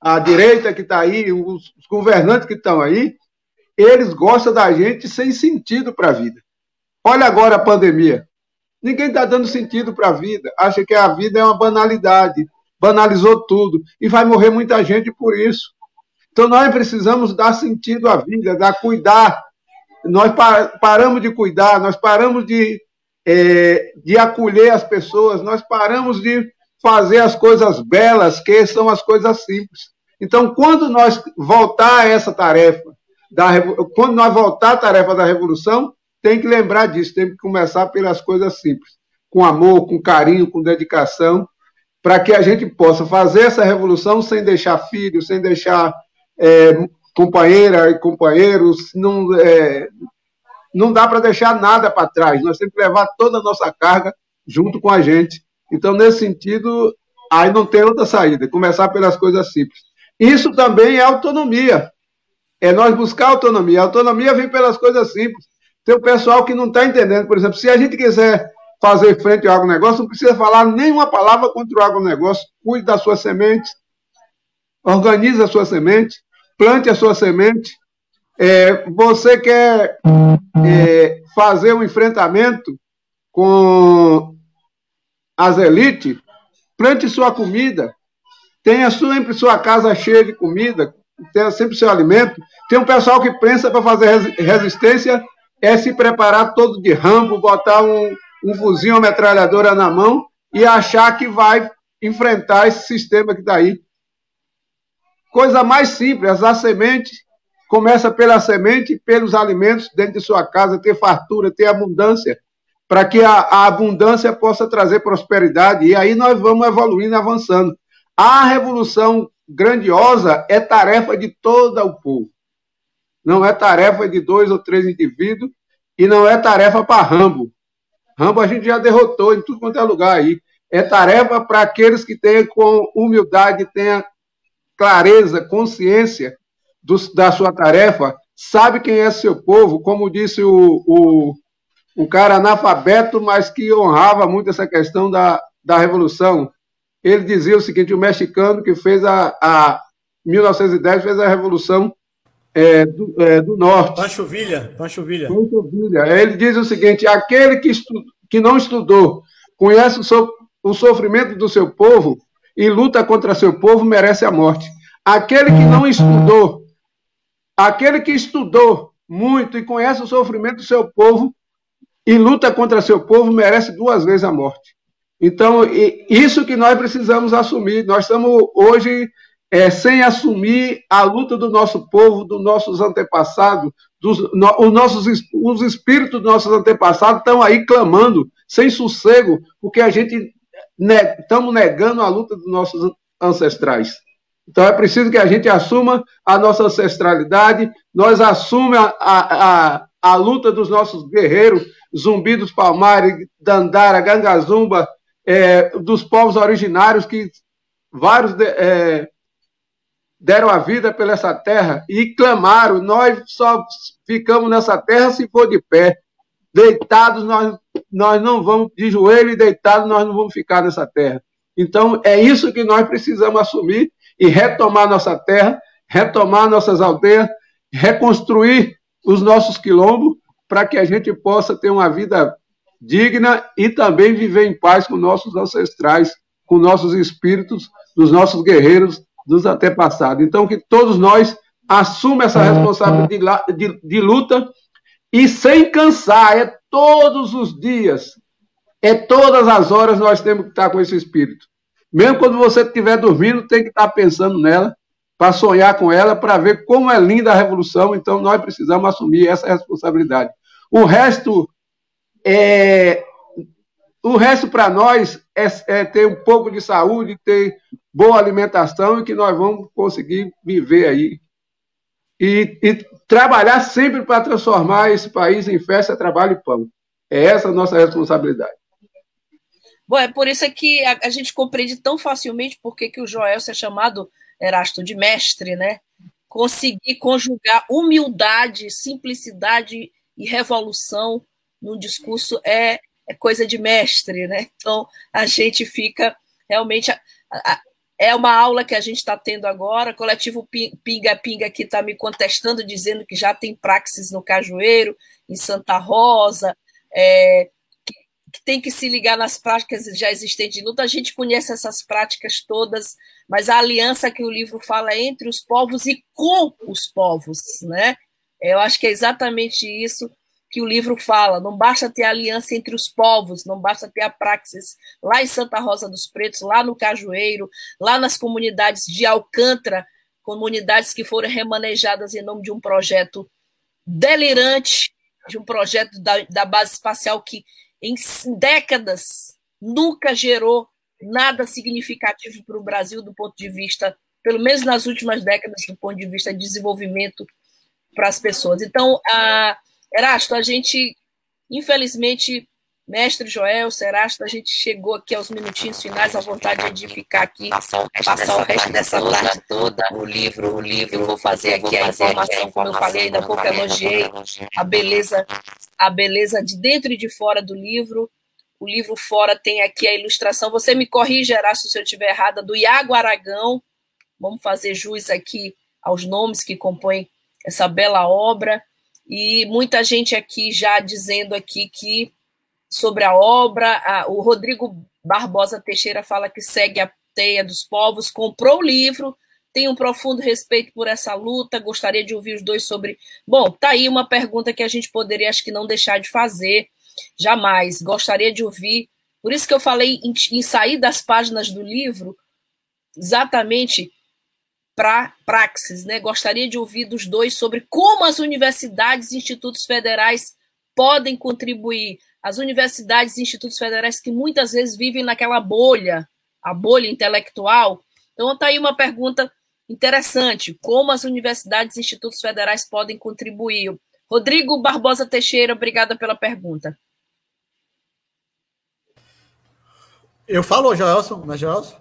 a direita que está aí, os governantes que estão aí, eles gostam da gente sem sentido para a vida. Olha agora a pandemia. Ninguém está dando sentido para a vida. Acha que a vida é uma banalidade. Banalizou tudo. E vai morrer muita gente por isso. Então nós precisamos dar sentido à vida, dar cuidar. Nós paramos de cuidar, nós paramos de, é, de acolher as pessoas, nós paramos de fazer as coisas belas, que são as coisas simples. Então, quando nós voltar a essa tarefa, da, quando nós voltar à tarefa da revolução, tem que lembrar disso, tem que começar pelas coisas simples, com amor, com carinho, com dedicação, para que a gente possa fazer essa revolução sem deixar filhos, sem deixar é, companheira e companheiros, não, é, não dá para deixar nada para trás, nós temos que levar toda a nossa carga junto com a gente. Então, nesse sentido, aí não tem outra saída, começar pelas coisas simples. Isso também é autonomia. É nós buscar autonomia. A autonomia vem pelas coisas simples. Tem o pessoal que não está entendendo. Por exemplo, se a gente quiser fazer frente ao agronegócio, não precisa falar nenhuma palavra contra o agronegócio. Cuide da sua semente, organize a sua semente, plante a sua semente. É, você quer é, fazer um enfrentamento com as elites, plante sua comida, tenha sempre sua casa cheia de comida, tenha sempre seu alimento. Tem um pessoal que pensa para fazer resistência é se preparar todo de rambo, botar um, um fuzil, uma metralhadora na mão e achar que vai enfrentar esse sistema que está aí. Coisa mais simples, a semente começa pela semente, pelos alimentos dentro de sua casa, ter fartura, ter abundância, para que a, a abundância possa trazer prosperidade. E aí nós vamos evoluindo, avançando. A revolução grandiosa é tarefa de todo o povo. Não é tarefa de dois ou três indivíduos e não é tarefa para Rambo. Rambo a gente já derrotou em tudo quanto é lugar aí. é tarefa para aqueles que têm com humildade, tenha clareza, consciência do, da sua tarefa, sabe quem é seu povo, como disse o, o, um cara analfabeto, mas que honrava muito essa questão da, da Revolução. Ele dizia o seguinte: o mexicano que fez a, a 1910 fez a Revolução é, do, é, do, Norte. Pancho Villa. Pancho Villa. Pancho Villa. Ele diz o seguinte: aquele que, estu, que não estudou, conhece o, so, o sofrimento do seu povo e luta contra seu povo, merece a morte. Aquele que não estudou, aquele que estudou muito e conhece o sofrimento do seu povo e luta contra seu povo, merece duas vezes a morte. Então, isso que nós precisamos assumir. Nós estamos hoje é, sem assumir a luta do nosso povo, dos nossos antepassados, dos, no, os, nossos, os espíritos dos nossos antepassados estão aí clamando, sem sossego, porque a gente ne, estamos negando a luta dos nossos ancestrais. Então é preciso que a gente assuma a nossa ancestralidade, nós assumamos a, a, a, a luta dos nossos guerreiros, Zumbi dos Palmares, Dandara, Gangazumba, é, dos povos originários que vários de, é, deram a vida pela essa terra e clamaram: nós só ficamos nessa terra se for de pé. Deitados, nós, nós não vamos, de joelho e deitados, nós não vamos ficar nessa terra. Então, é isso que nós precisamos assumir e retomar nossa terra, retomar nossas aldeias, reconstruir os nossos quilombos, para que a gente possa ter uma vida digna e também viver em paz com nossos ancestrais, com nossos espíritos, dos nossos guerreiros dos antepassados. Então, que todos nós assumam essa responsabilidade de, de, de luta e sem cansar, é todos os dias, é todas as horas nós temos que estar com esse espírito. Mesmo quando você estiver dormindo, tem que estar pensando nela, para sonhar com ela, para ver como é linda a revolução. Então, nós precisamos assumir essa responsabilidade. O resto é, o resto para nós é, é, ter um pouco de saúde, ter boa alimentação e que nós vamos conseguir viver aí. E, e trabalhar sempre para transformar esse país em festa, trabalho e pão. É essa a nossa responsabilidade. Bom, é por isso que a, a gente compreende tão facilmente por que o Joel é chamado Erasto de mestre, né? Conseguir conjugar humildade, simplicidade e revolução num discurso é é coisa de mestre, né? Então a gente fica realmente. A, a, é uma aula que a gente está tendo agora. O coletivo Pinga Pinga aqui está me contestando, dizendo que já tem praxis no Cajueiro, em Santa Rosa, é, que, que tem que se ligar nas práticas já existentes de luta. A gente conhece essas práticas todas, mas a aliança que o livro fala é entre os povos e com os povos, né? Eu acho que é exatamente isso que o livro fala. Não basta ter aliança entre os povos, não basta ter a praxis lá em Santa Rosa dos Pretos, lá no Cajueiro, lá nas comunidades de Alcântara, comunidades que foram remanejadas em nome de um projeto delirante, de um projeto da, da base espacial que em décadas nunca gerou nada significativo para o Brasil do ponto de vista, pelo menos nas últimas décadas, do ponto de vista de desenvolvimento para as pessoas. Então, a Erasto, a gente, infelizmente, mestre Joel, Serasto, a gente chegou aqui aos minutinhos finais, à vontade de ficar aqui, passar o resto, passar o resto dessa tarde. toda, o livro, o livro, vou fazer aqui a informação, como eu falei, ainda pouco elogiei a beleza, a beleza de dentro e de fora do livro, o livro fora tem aqui a ilustração, você me corrige, Erasto, se eu estiver errada, do Iago Aragão, vamos fazer jus aqui aos nomes que compõem essa bela obra, e muita gente aqui já dizendo aqui que sobre a obra, a, o Rodrigo Barbosa Teixeira fala que segue a teia dos povos, comprou o livro, tem um profundo respeito por essa luta, gostaria de ouvir os dois sobre. Bom, tá aí uma pergunta que a gente poderia, acho que não deixar de fazer, jamais. Gostaria de ouvir. Por isso que eu falei em, em sair das páginas do livro, exatamente para praxis, né? Gostaria de ouvir dos dois sobre como as universidades e institutos federais podem contribuir. As universidades e institutos federais que muitas vezes vivem naquela bolha, a bolha intelectual. Então, está aí uma pergunta interessante: como as universidades e institutos federais podem contribuir? Rodrigo Barbosa Teixeira, obrigada pela pergunta. Eu falo, Joelson, mas Joelson?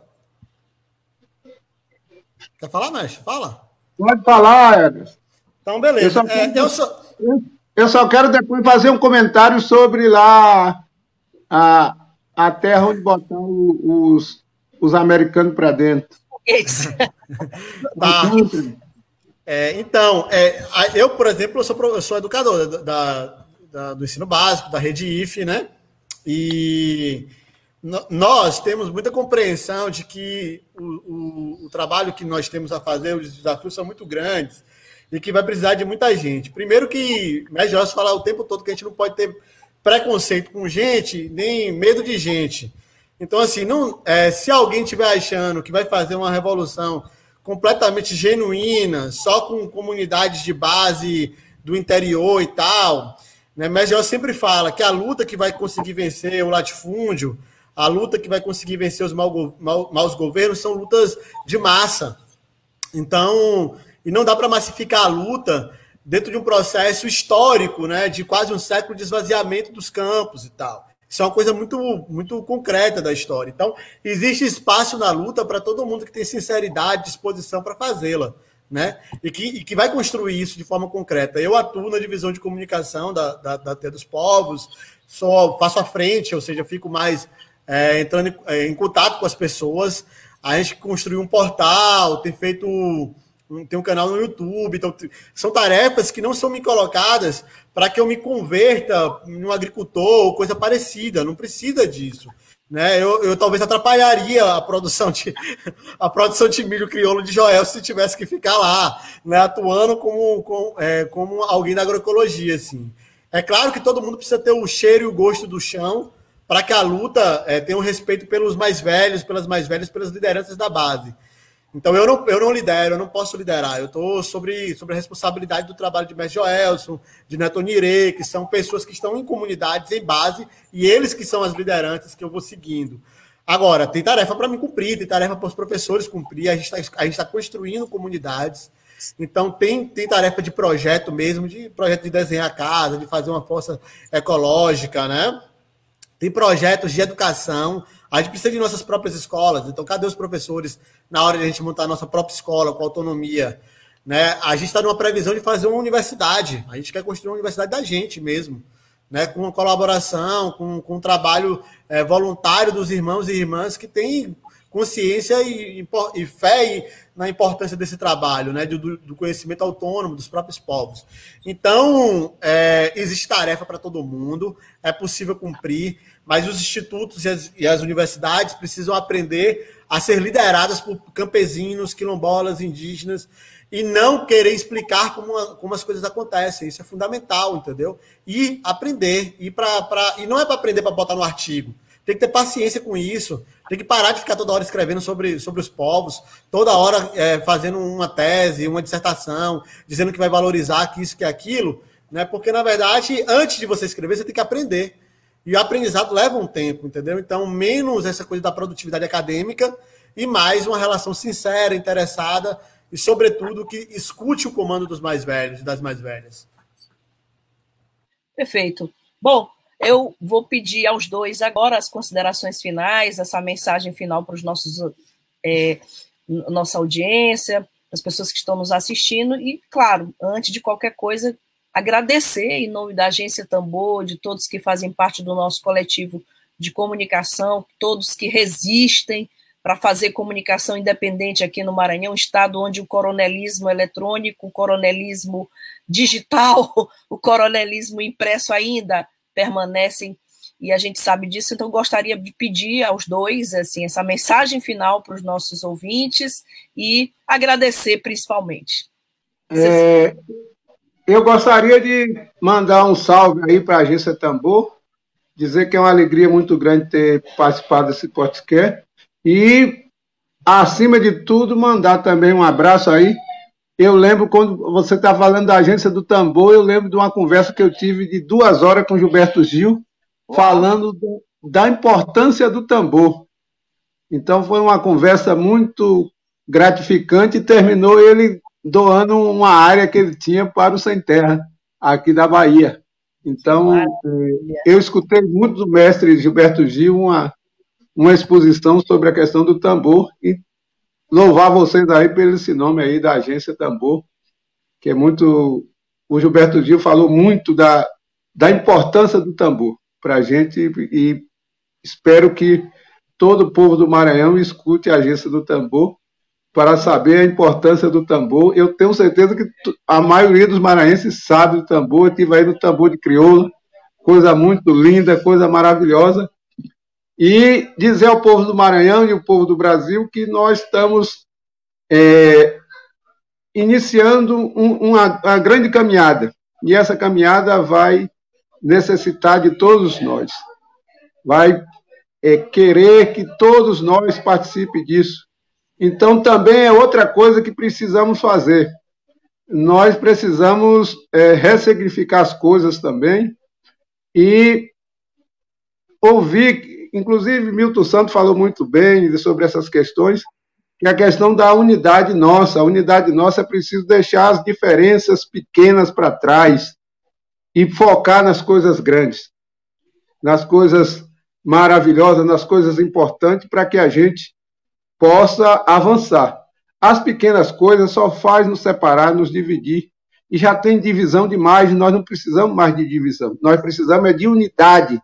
Quer falar, mestre? Fala. Pode falar, Ederson. Então, beleza. Eu só, é, eu, só... eu só quero depois fazer um comentário sobre lá a, a terra onde botar os, os americanos para dentro. *laughs* tá. É, então, é, eu, por exemplo, eu sou, eu sou educador da, da, do ensino básico, da rede IFE, né? E nós temos muita compreensão de que o, o, o, trabalho que nós temos a fazer, os desafios são muito grandes e que vai precisar de muita gente. Primeiro que, né, Jorge falar o tempo todo que a gente não pode ter preconceito com gente, nem medo de gente. Então, assim, não, é, se alguém estiver achando que vai fazer uma revolução completamente genuína, só com comunidades de base do interior e tal, né, mas eu sempre fala que a luta que vai conseguir vencer o latifúndio, a luta que vai conseguir vencer os maus governos são lutas de massa. Então, e não dá para massificar a luta dentro de um processo histórico, né, de quase um século de esvaziamento dos campos e tal. Isso é uma coisa muito, muito concreta da história. Então, existe espaço na luta para todo mundo que tem sinceridade, disposição para fazê-la, né? E que, e que vai construir isso de forma concreta. Eu atuo na divisão de comunicação da, da, da T dos Povos, só faço a frente, ou seja, fico mais é, entrando em, é, em contato com as pessoas. A gente construiu um portal, tem feito tem um canal no YouTube. Então, são tarefas que não são me colocadas para que eu me converta em um agricultor ou coisa parecida. Não precisa disso. Né? Eu, eu talvez atrapalharia a produção de *laughs* a produção de milho crioulo de Joel se tivesse que ficar lá, né? atuando como, como, é, como alguém da agroecologia. Assim. É claro que todo mundo precisa ter o cheiro e o gosto do chão para que a luta é, tenha um respeito pelos mais velhos, pelas mais velhas, pelas lideranças da base. Então eu não, eu não lidero, eu não posso liderar. Eu estou sobre, sobre a responsabilidade do trabalho de Mestre Joelson, de Neto Nire, que são pessoas que estão em comunidades em base, e eles que são as lideranças que eu vou seguindo. Agora, tem tarefa para me cumprir, tem tarefa para os professores cumprir, a gente está tá construindo comunidades. Então tem, tem tarefa de projeto mesmo, de projeto de desenhar a casa, de fazer uma força ecológica, né? Tem projetos de educação. A gente precisa de nossas próprias escolas. Então, cadê os professores na hora de a gente montar a nossa própria escola com autonomia? Né? A gente está numa previsão de fazer uma universidade. A gente quer construir uma universidade da gente mesmo. Né, com uma colaboração, com, com um trabalho é, voluntário dos irmãos e irmãs que têm consciência e, e fé e, na importância desse trabalho, né, do, do, conhecimento autônomo dos próprios povos. Então, é, existe tarefa para todo mundo, é possível cumprir mas os institutos e as, e as, universidades precisam aprender a ser lideradas por campesinos, quilombolas, indígenas, e não querer explicar como, como as coisas acontecem. Isso é fundamental, entendeu? E aprender. E, pra, pra, e não é para aprender para botar no artigo. Tem que ter paciência com isso. Tem que parar de ficar toda hora escrevendo sobre, sobre os povos, toda hora é, fazendo uma tese, uma dissertação, dizendo que vai valorizar que isso, que aquilo, né? Porque, na verdade, antes de você escrever, você tem que aprender. E o aprendizado leva um tempo, entendeu? Então, menos essa coisa da produtividade acadêmica e mais uma relação sincera, interessada e, sobretudo, que escute o comando dos mais velhos e das mais velhas. Perfeito. Bom, eu vou pedir aos dois agora as considerações finais, essa mensagem final para os nossos é, nossa audiência, as pessoas que estão nos assistindo. E, claro, antes de qualquer coisa, agradecer em nome da Agência Tambor, de todos que fazem parte do nosso coletivo de comunicação, todos que resistem para fazer comunicação independente aqui no Maranhão, estado onde o coronelismo eletrônico, o coronelismo digital, *laughs* o coronelismo impresso ainda permanecem e a gente sabe disso, então gostaria de pedir aos dois assim essa mensagem final para os nossos ouvintes e agradecer principalmente. É, eu gostaria de mandar um salve aí para a agência Tambor, dizer que é uma alegria muito grande ter participado desse podcast e, acima de tudo, mandar também um abraço aí. Eu lembro quando você está falando da agência do Tambor, eu lembro de uma conversa que eu tive de duas horas com Gilberto Gil, falando do, da importância do tambor. Então foi uma conversa muito gratificante e terminou ele doando uma área que ele tinha para o Sem Terra, aqui da Bahia. Então, eu escutei muito do mestre Gilberto Gil uma, uma exposição sobre a questão do tambor e louvar vocês aí pelo esse nome aí da agência Tambor, que é muito. O Gilberto Gil falou muito da, da importância do tambor para a gente e espero que todo o povo do Maranhão escute a agência do tambor para saber a importância do tambor. Eu tenho certeza que a maioria dos maranhenses sabe do tambor. Estive aí no tambor de crioula, coisa muito linda, coisa maravilhosa. E dizer ao povo do Maranhão e ao povo do Brasil que nós estamos é, iniciando um, uma, uma grande caminhada. E essa caminhada vai necessitar de todos nós. Vai é, querer que todos nós participem disso. Então, também é outra coisa que precisamos fazer. Nós precisamos é, ressignificar as coisas também e ouvir, inclusive Milton Santos falou muito bem sobre essas questões, que a questão da unidade nossa, a unidade nossa é preciso deixar as diferenças pequenas para trás e focar nas coisas grandes, nas coisas maravilhosas, nas coisas importantes, para que a gente possa avançar. As pequenas coisas só faz nos separar, nos dividir. E já tem divisão demais, nós não precisamos mais de divisão. Nós precisamos é de unidade.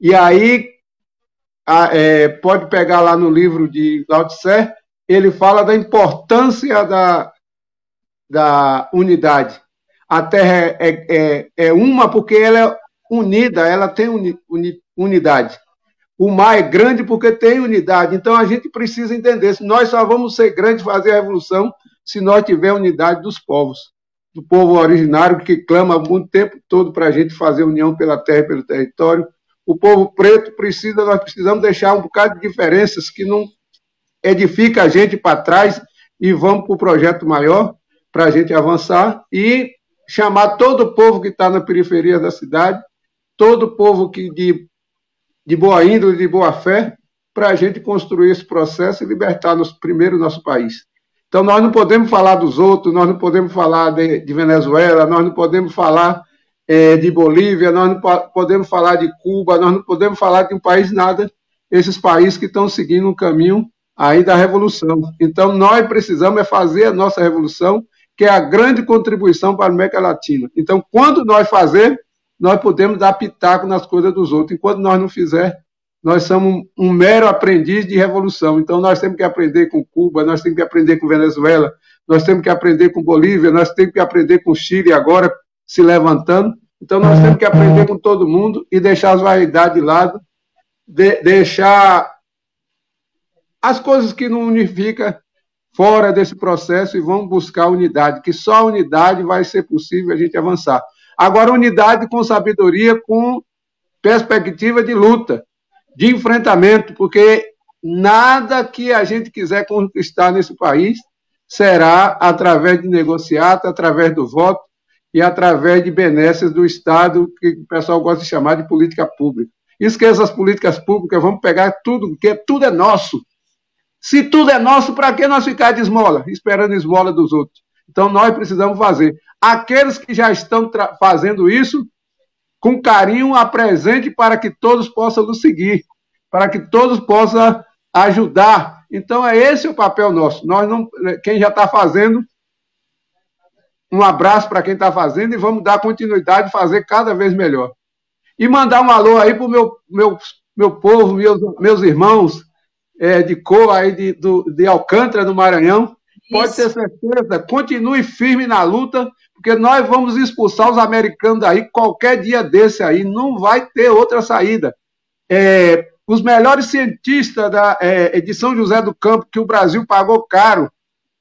E aí, a, é, pode pegar lá no livro de Lao Tse, ele fala da importância da, da unidade. A Terra é, é, é uma porque ela é unida, ela tem uni, uni, unidade. O mar é grande porque tem unidade. Então a gente precisa entender: se nós só vamos ser grandes, fazer a revolução, se nós tivermos unidade dos povos, do povo originário que clama muito tempo todo para a gente fazer união pela terra e pelo território. O povo preto precisa, nós precisamos deixar um bocado de diferenças que não edifica a gente para trás e vamos para o projeto maior para a gente avançar e chamar todo o povo que está na periferia da cidade, todo o povo que de de boa índole, de boa fé, para a gente construir esse processo e libertar nos, primeiro nosso país. Então, nós não podemos falar dos outros, nós não podemos falar de, de Venezuela, nós não podemos falar é, de Bolívia, nós não podemos falar de Cuba, nós não podemos falar de um país nada, esses países que estão seguindo um caminho aí da revolução. Então, nós precisamos é fazer a nossa revolução, que é a grande contribuição para a América Latina. Então, quando nós fazer, nós podemos dar pitaco nas coisas dos outros. Enquanto nós não fizer, nós somos um mero aprendiz de revolução. Então, nós temos que aprender com Cuba, nós temos que aprender com Venezuela, nós temos que aprender com Bolívia, nós temos que aprender com Chile agora se levantando. Então, nós temos que aprender com todo mundo e deixar as variedades de lado, de, deixar as coisas que não unificam fora desse processo e vamos buscar unidade, que só a unidade vai ser possível a gente avançar. Agora, unidade com sabedoria, com perspectiva de luta, de enfrentamento, porque nada que a gente quiser conquistar nesse país será através de negociata, através do voto e através de benesses do Estado, que o pessoal gosta de chamar de política pública. Esqueça as políticas públicas, vamos pegar tudo, porque tudo é nosso. Se tudo é nosso, para que nós ficar de esmola, esperando esmola dos outros? Então, nós precisamos fazer. Aqueles que já estão fazendo isso, com carinho, apresente para que todos possam nos seguir, para que todos possam ajudar. Então, é esse o papel nosso. Nós não, quem já está fazendo, um abraço para quem está fazendo e vamos dar continuidade, fazer cada vez melhor. E mandar um alô aí para o meu, meu, meu povo, meus, meus irmãos é, de cor aí de, do, de Alcântara, no Maranhão, Pode ter certeza, continue firme na luta, porque nós vamos expulsar os americanos daí qualquer dia desse aí, não vai ter outra saída. É, os melhores cientistas da, é, de São José do Campo, que o Brasil pagou caro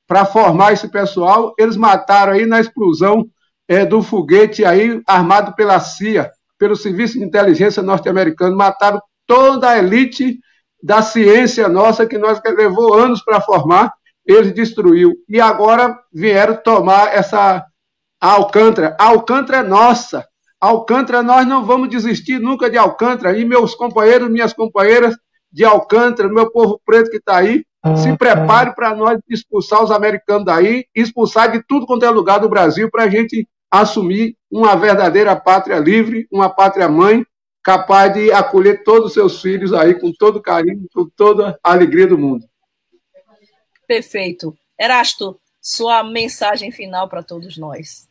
para formar esse pessoal, eles mataram aí na explosão é, do foguete aí armado pela CIA, pelo Serviço de Inteligência norte-americano, mataram toda a elite da ciência nossa que nós levou anos para formar eles destruiu. E agora vieram tomar essa Alcântara. A Alcântara é nossa. Alcântara, nós não vamos desistir nunca de Alcântara. E meus companheiros, minhas companheiras de Alcântara, meu povo preto que está aí, se prepare para nós expulsar os americanos daí, expulsar de tudo quanto é lugar do Brasil, para a gente assumir uma verdadeira pátria livre, uma pátria mãe, capaz de acolher todos os seus filhos aí com todo carinho, com toda a alegria do mundo. Perfeito. Erasto, sua mensagem final para todos nós.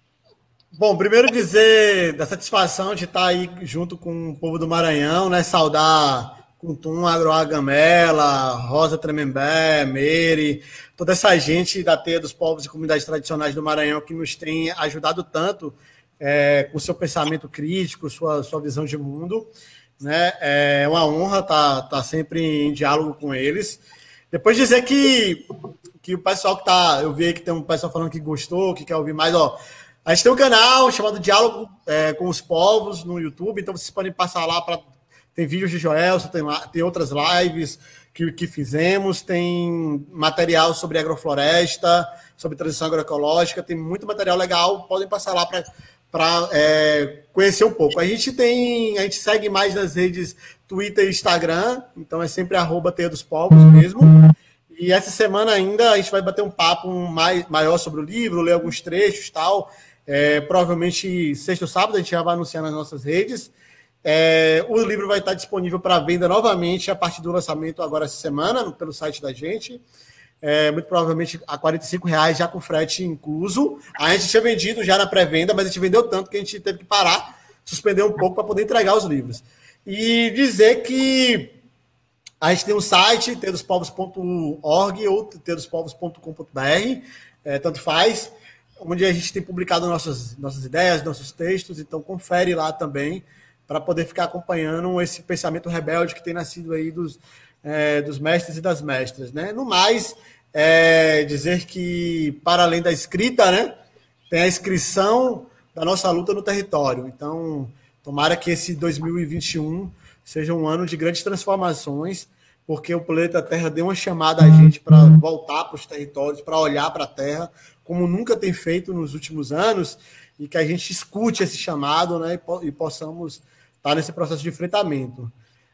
Bom, primeiro dizer da satisfação de estar aí junto com o povo do Maranhão, né? Saudar Cuntum, Agroagamela, Rosa Tremembé, Meire, toda essa gente da Teia dos Povos e Comunidades Tradicionais do Maranhão que nos tem ajudado tanto é, com seu pensamento crítico, sua, sua visão de mundo. Né? É uma honra estar, estar sempre em diálogo com eles. Depois dizer que, que o pessoal que está. Eu vi que tem um pessoal falando que gostou, que quer ouvir mais, ó. A gente tem um canal chamado Diálogo é, com os Povos no YouTube, então vocês podem passar lá para. Tem vídeos de Joel, tem, tem outras lives que, que fizemos, tem material sobre agrofloresta, sobre transição agroecológica, tem muito material legal, podem passar lá para para é, conhecer um pouco. A gente tem, a gente segue mais nas redes Twitter e Instagram, então é sempre arroba Teia dos Povos mesmo. E essa semana ainda a gente vai bater um papo mais, maior sobre o livro, ler alguns trechos tal. É, provavelmente sexta ou sábado a gente já vai anunciar nas nossas redes. É, o livro vai estar disponível para venda novamente a partir do lançamento agora essa semana, pelo site da gente é, muito provavelmente a 45 reais já com frete incluso. A gente tinha vendido já na pré-venda, mas a gente vendeu tanto que a gente teve que parar, suspender um pouco para poder entregar os livros. E dizer que a gente tem um site, terdospovos.org ou terdospovos.com.br, é, tanto faz, onde a gente tem publicado nossas, nossas ideias, nossos textos, então confere lá também para poder ficar acompanhando esse pensamento rebelde que tem nascido aí dos, é, dos mestres e das mestras. Né? No mais, é dizer que, para além da escrita, né, tem a inscrição da nossa luta no território. Então, tomara que esse 2021 seja um ano de grandes transformações, porque o planeta Terra deu uma chamada a gente para voltar para os territórios, para olhar para a Terra, como nunca tem feito nos últimos anos, e que a gente escute esse chamado né, e, possamos estar nesse processo de enfrentamento.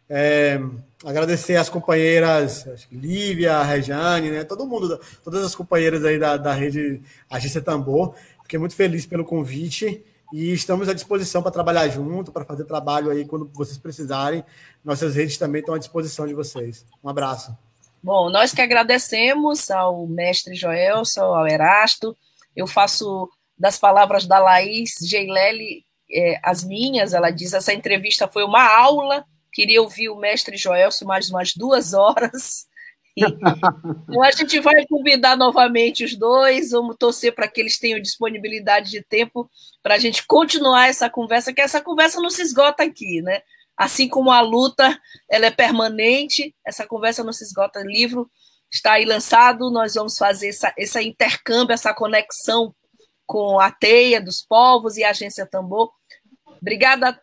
É, agradecer as companheiras Lívia, Rejane, né, todo mundo, todas as companheiras aí da, da rede Agência Tambor. Fiquei muito feliz pelo convite e estamos à disposição para trabalhar junto, para fazer trabalho aí quando vocês precisarem. Nossas redes também estão à disposição de vocês. Um abraço. Bom, nós que agradecemos ao mestre Joelson, ao Erasto. Eu faço das palavras da Laís Geilele é, as minhas. Ela diz: essa entrevista foi uma aula Queria ouvir o mestre Joelson mais umas duas horas. *laughs* Então a gente vai convidar novamente os dois, vamos torcer para que eles tenham disponibilidade de tempo para a gente continuar essa conversa, que essa conversa não se esgota aqui, né? Assim como a luta ela é permanente, essa conversa não se esgota. Livro está aí lançado, nós vamos fazer essa, essa intercâmbio, essa conexão com a Teia dos Povos e a Agência Tambor. Obrigada,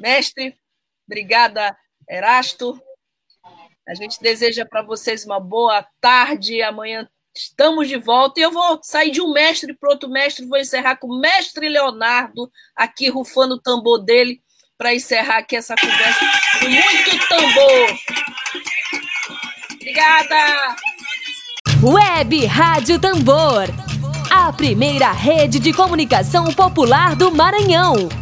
mestre. Obrigada, Erasto. A gente deseja para vocês uma boa tarde. Amanhã estamos de volta. E eu vou sair de um mestre para outro mestre. Vou encerrar com o mestre Leonardo, aqui rufando o tambor dele, para encerrar aqui essa conversa com muito tambor. Obrigada. Web Rádio Tambor. A primeira rede de comunicação popular do Maranhão.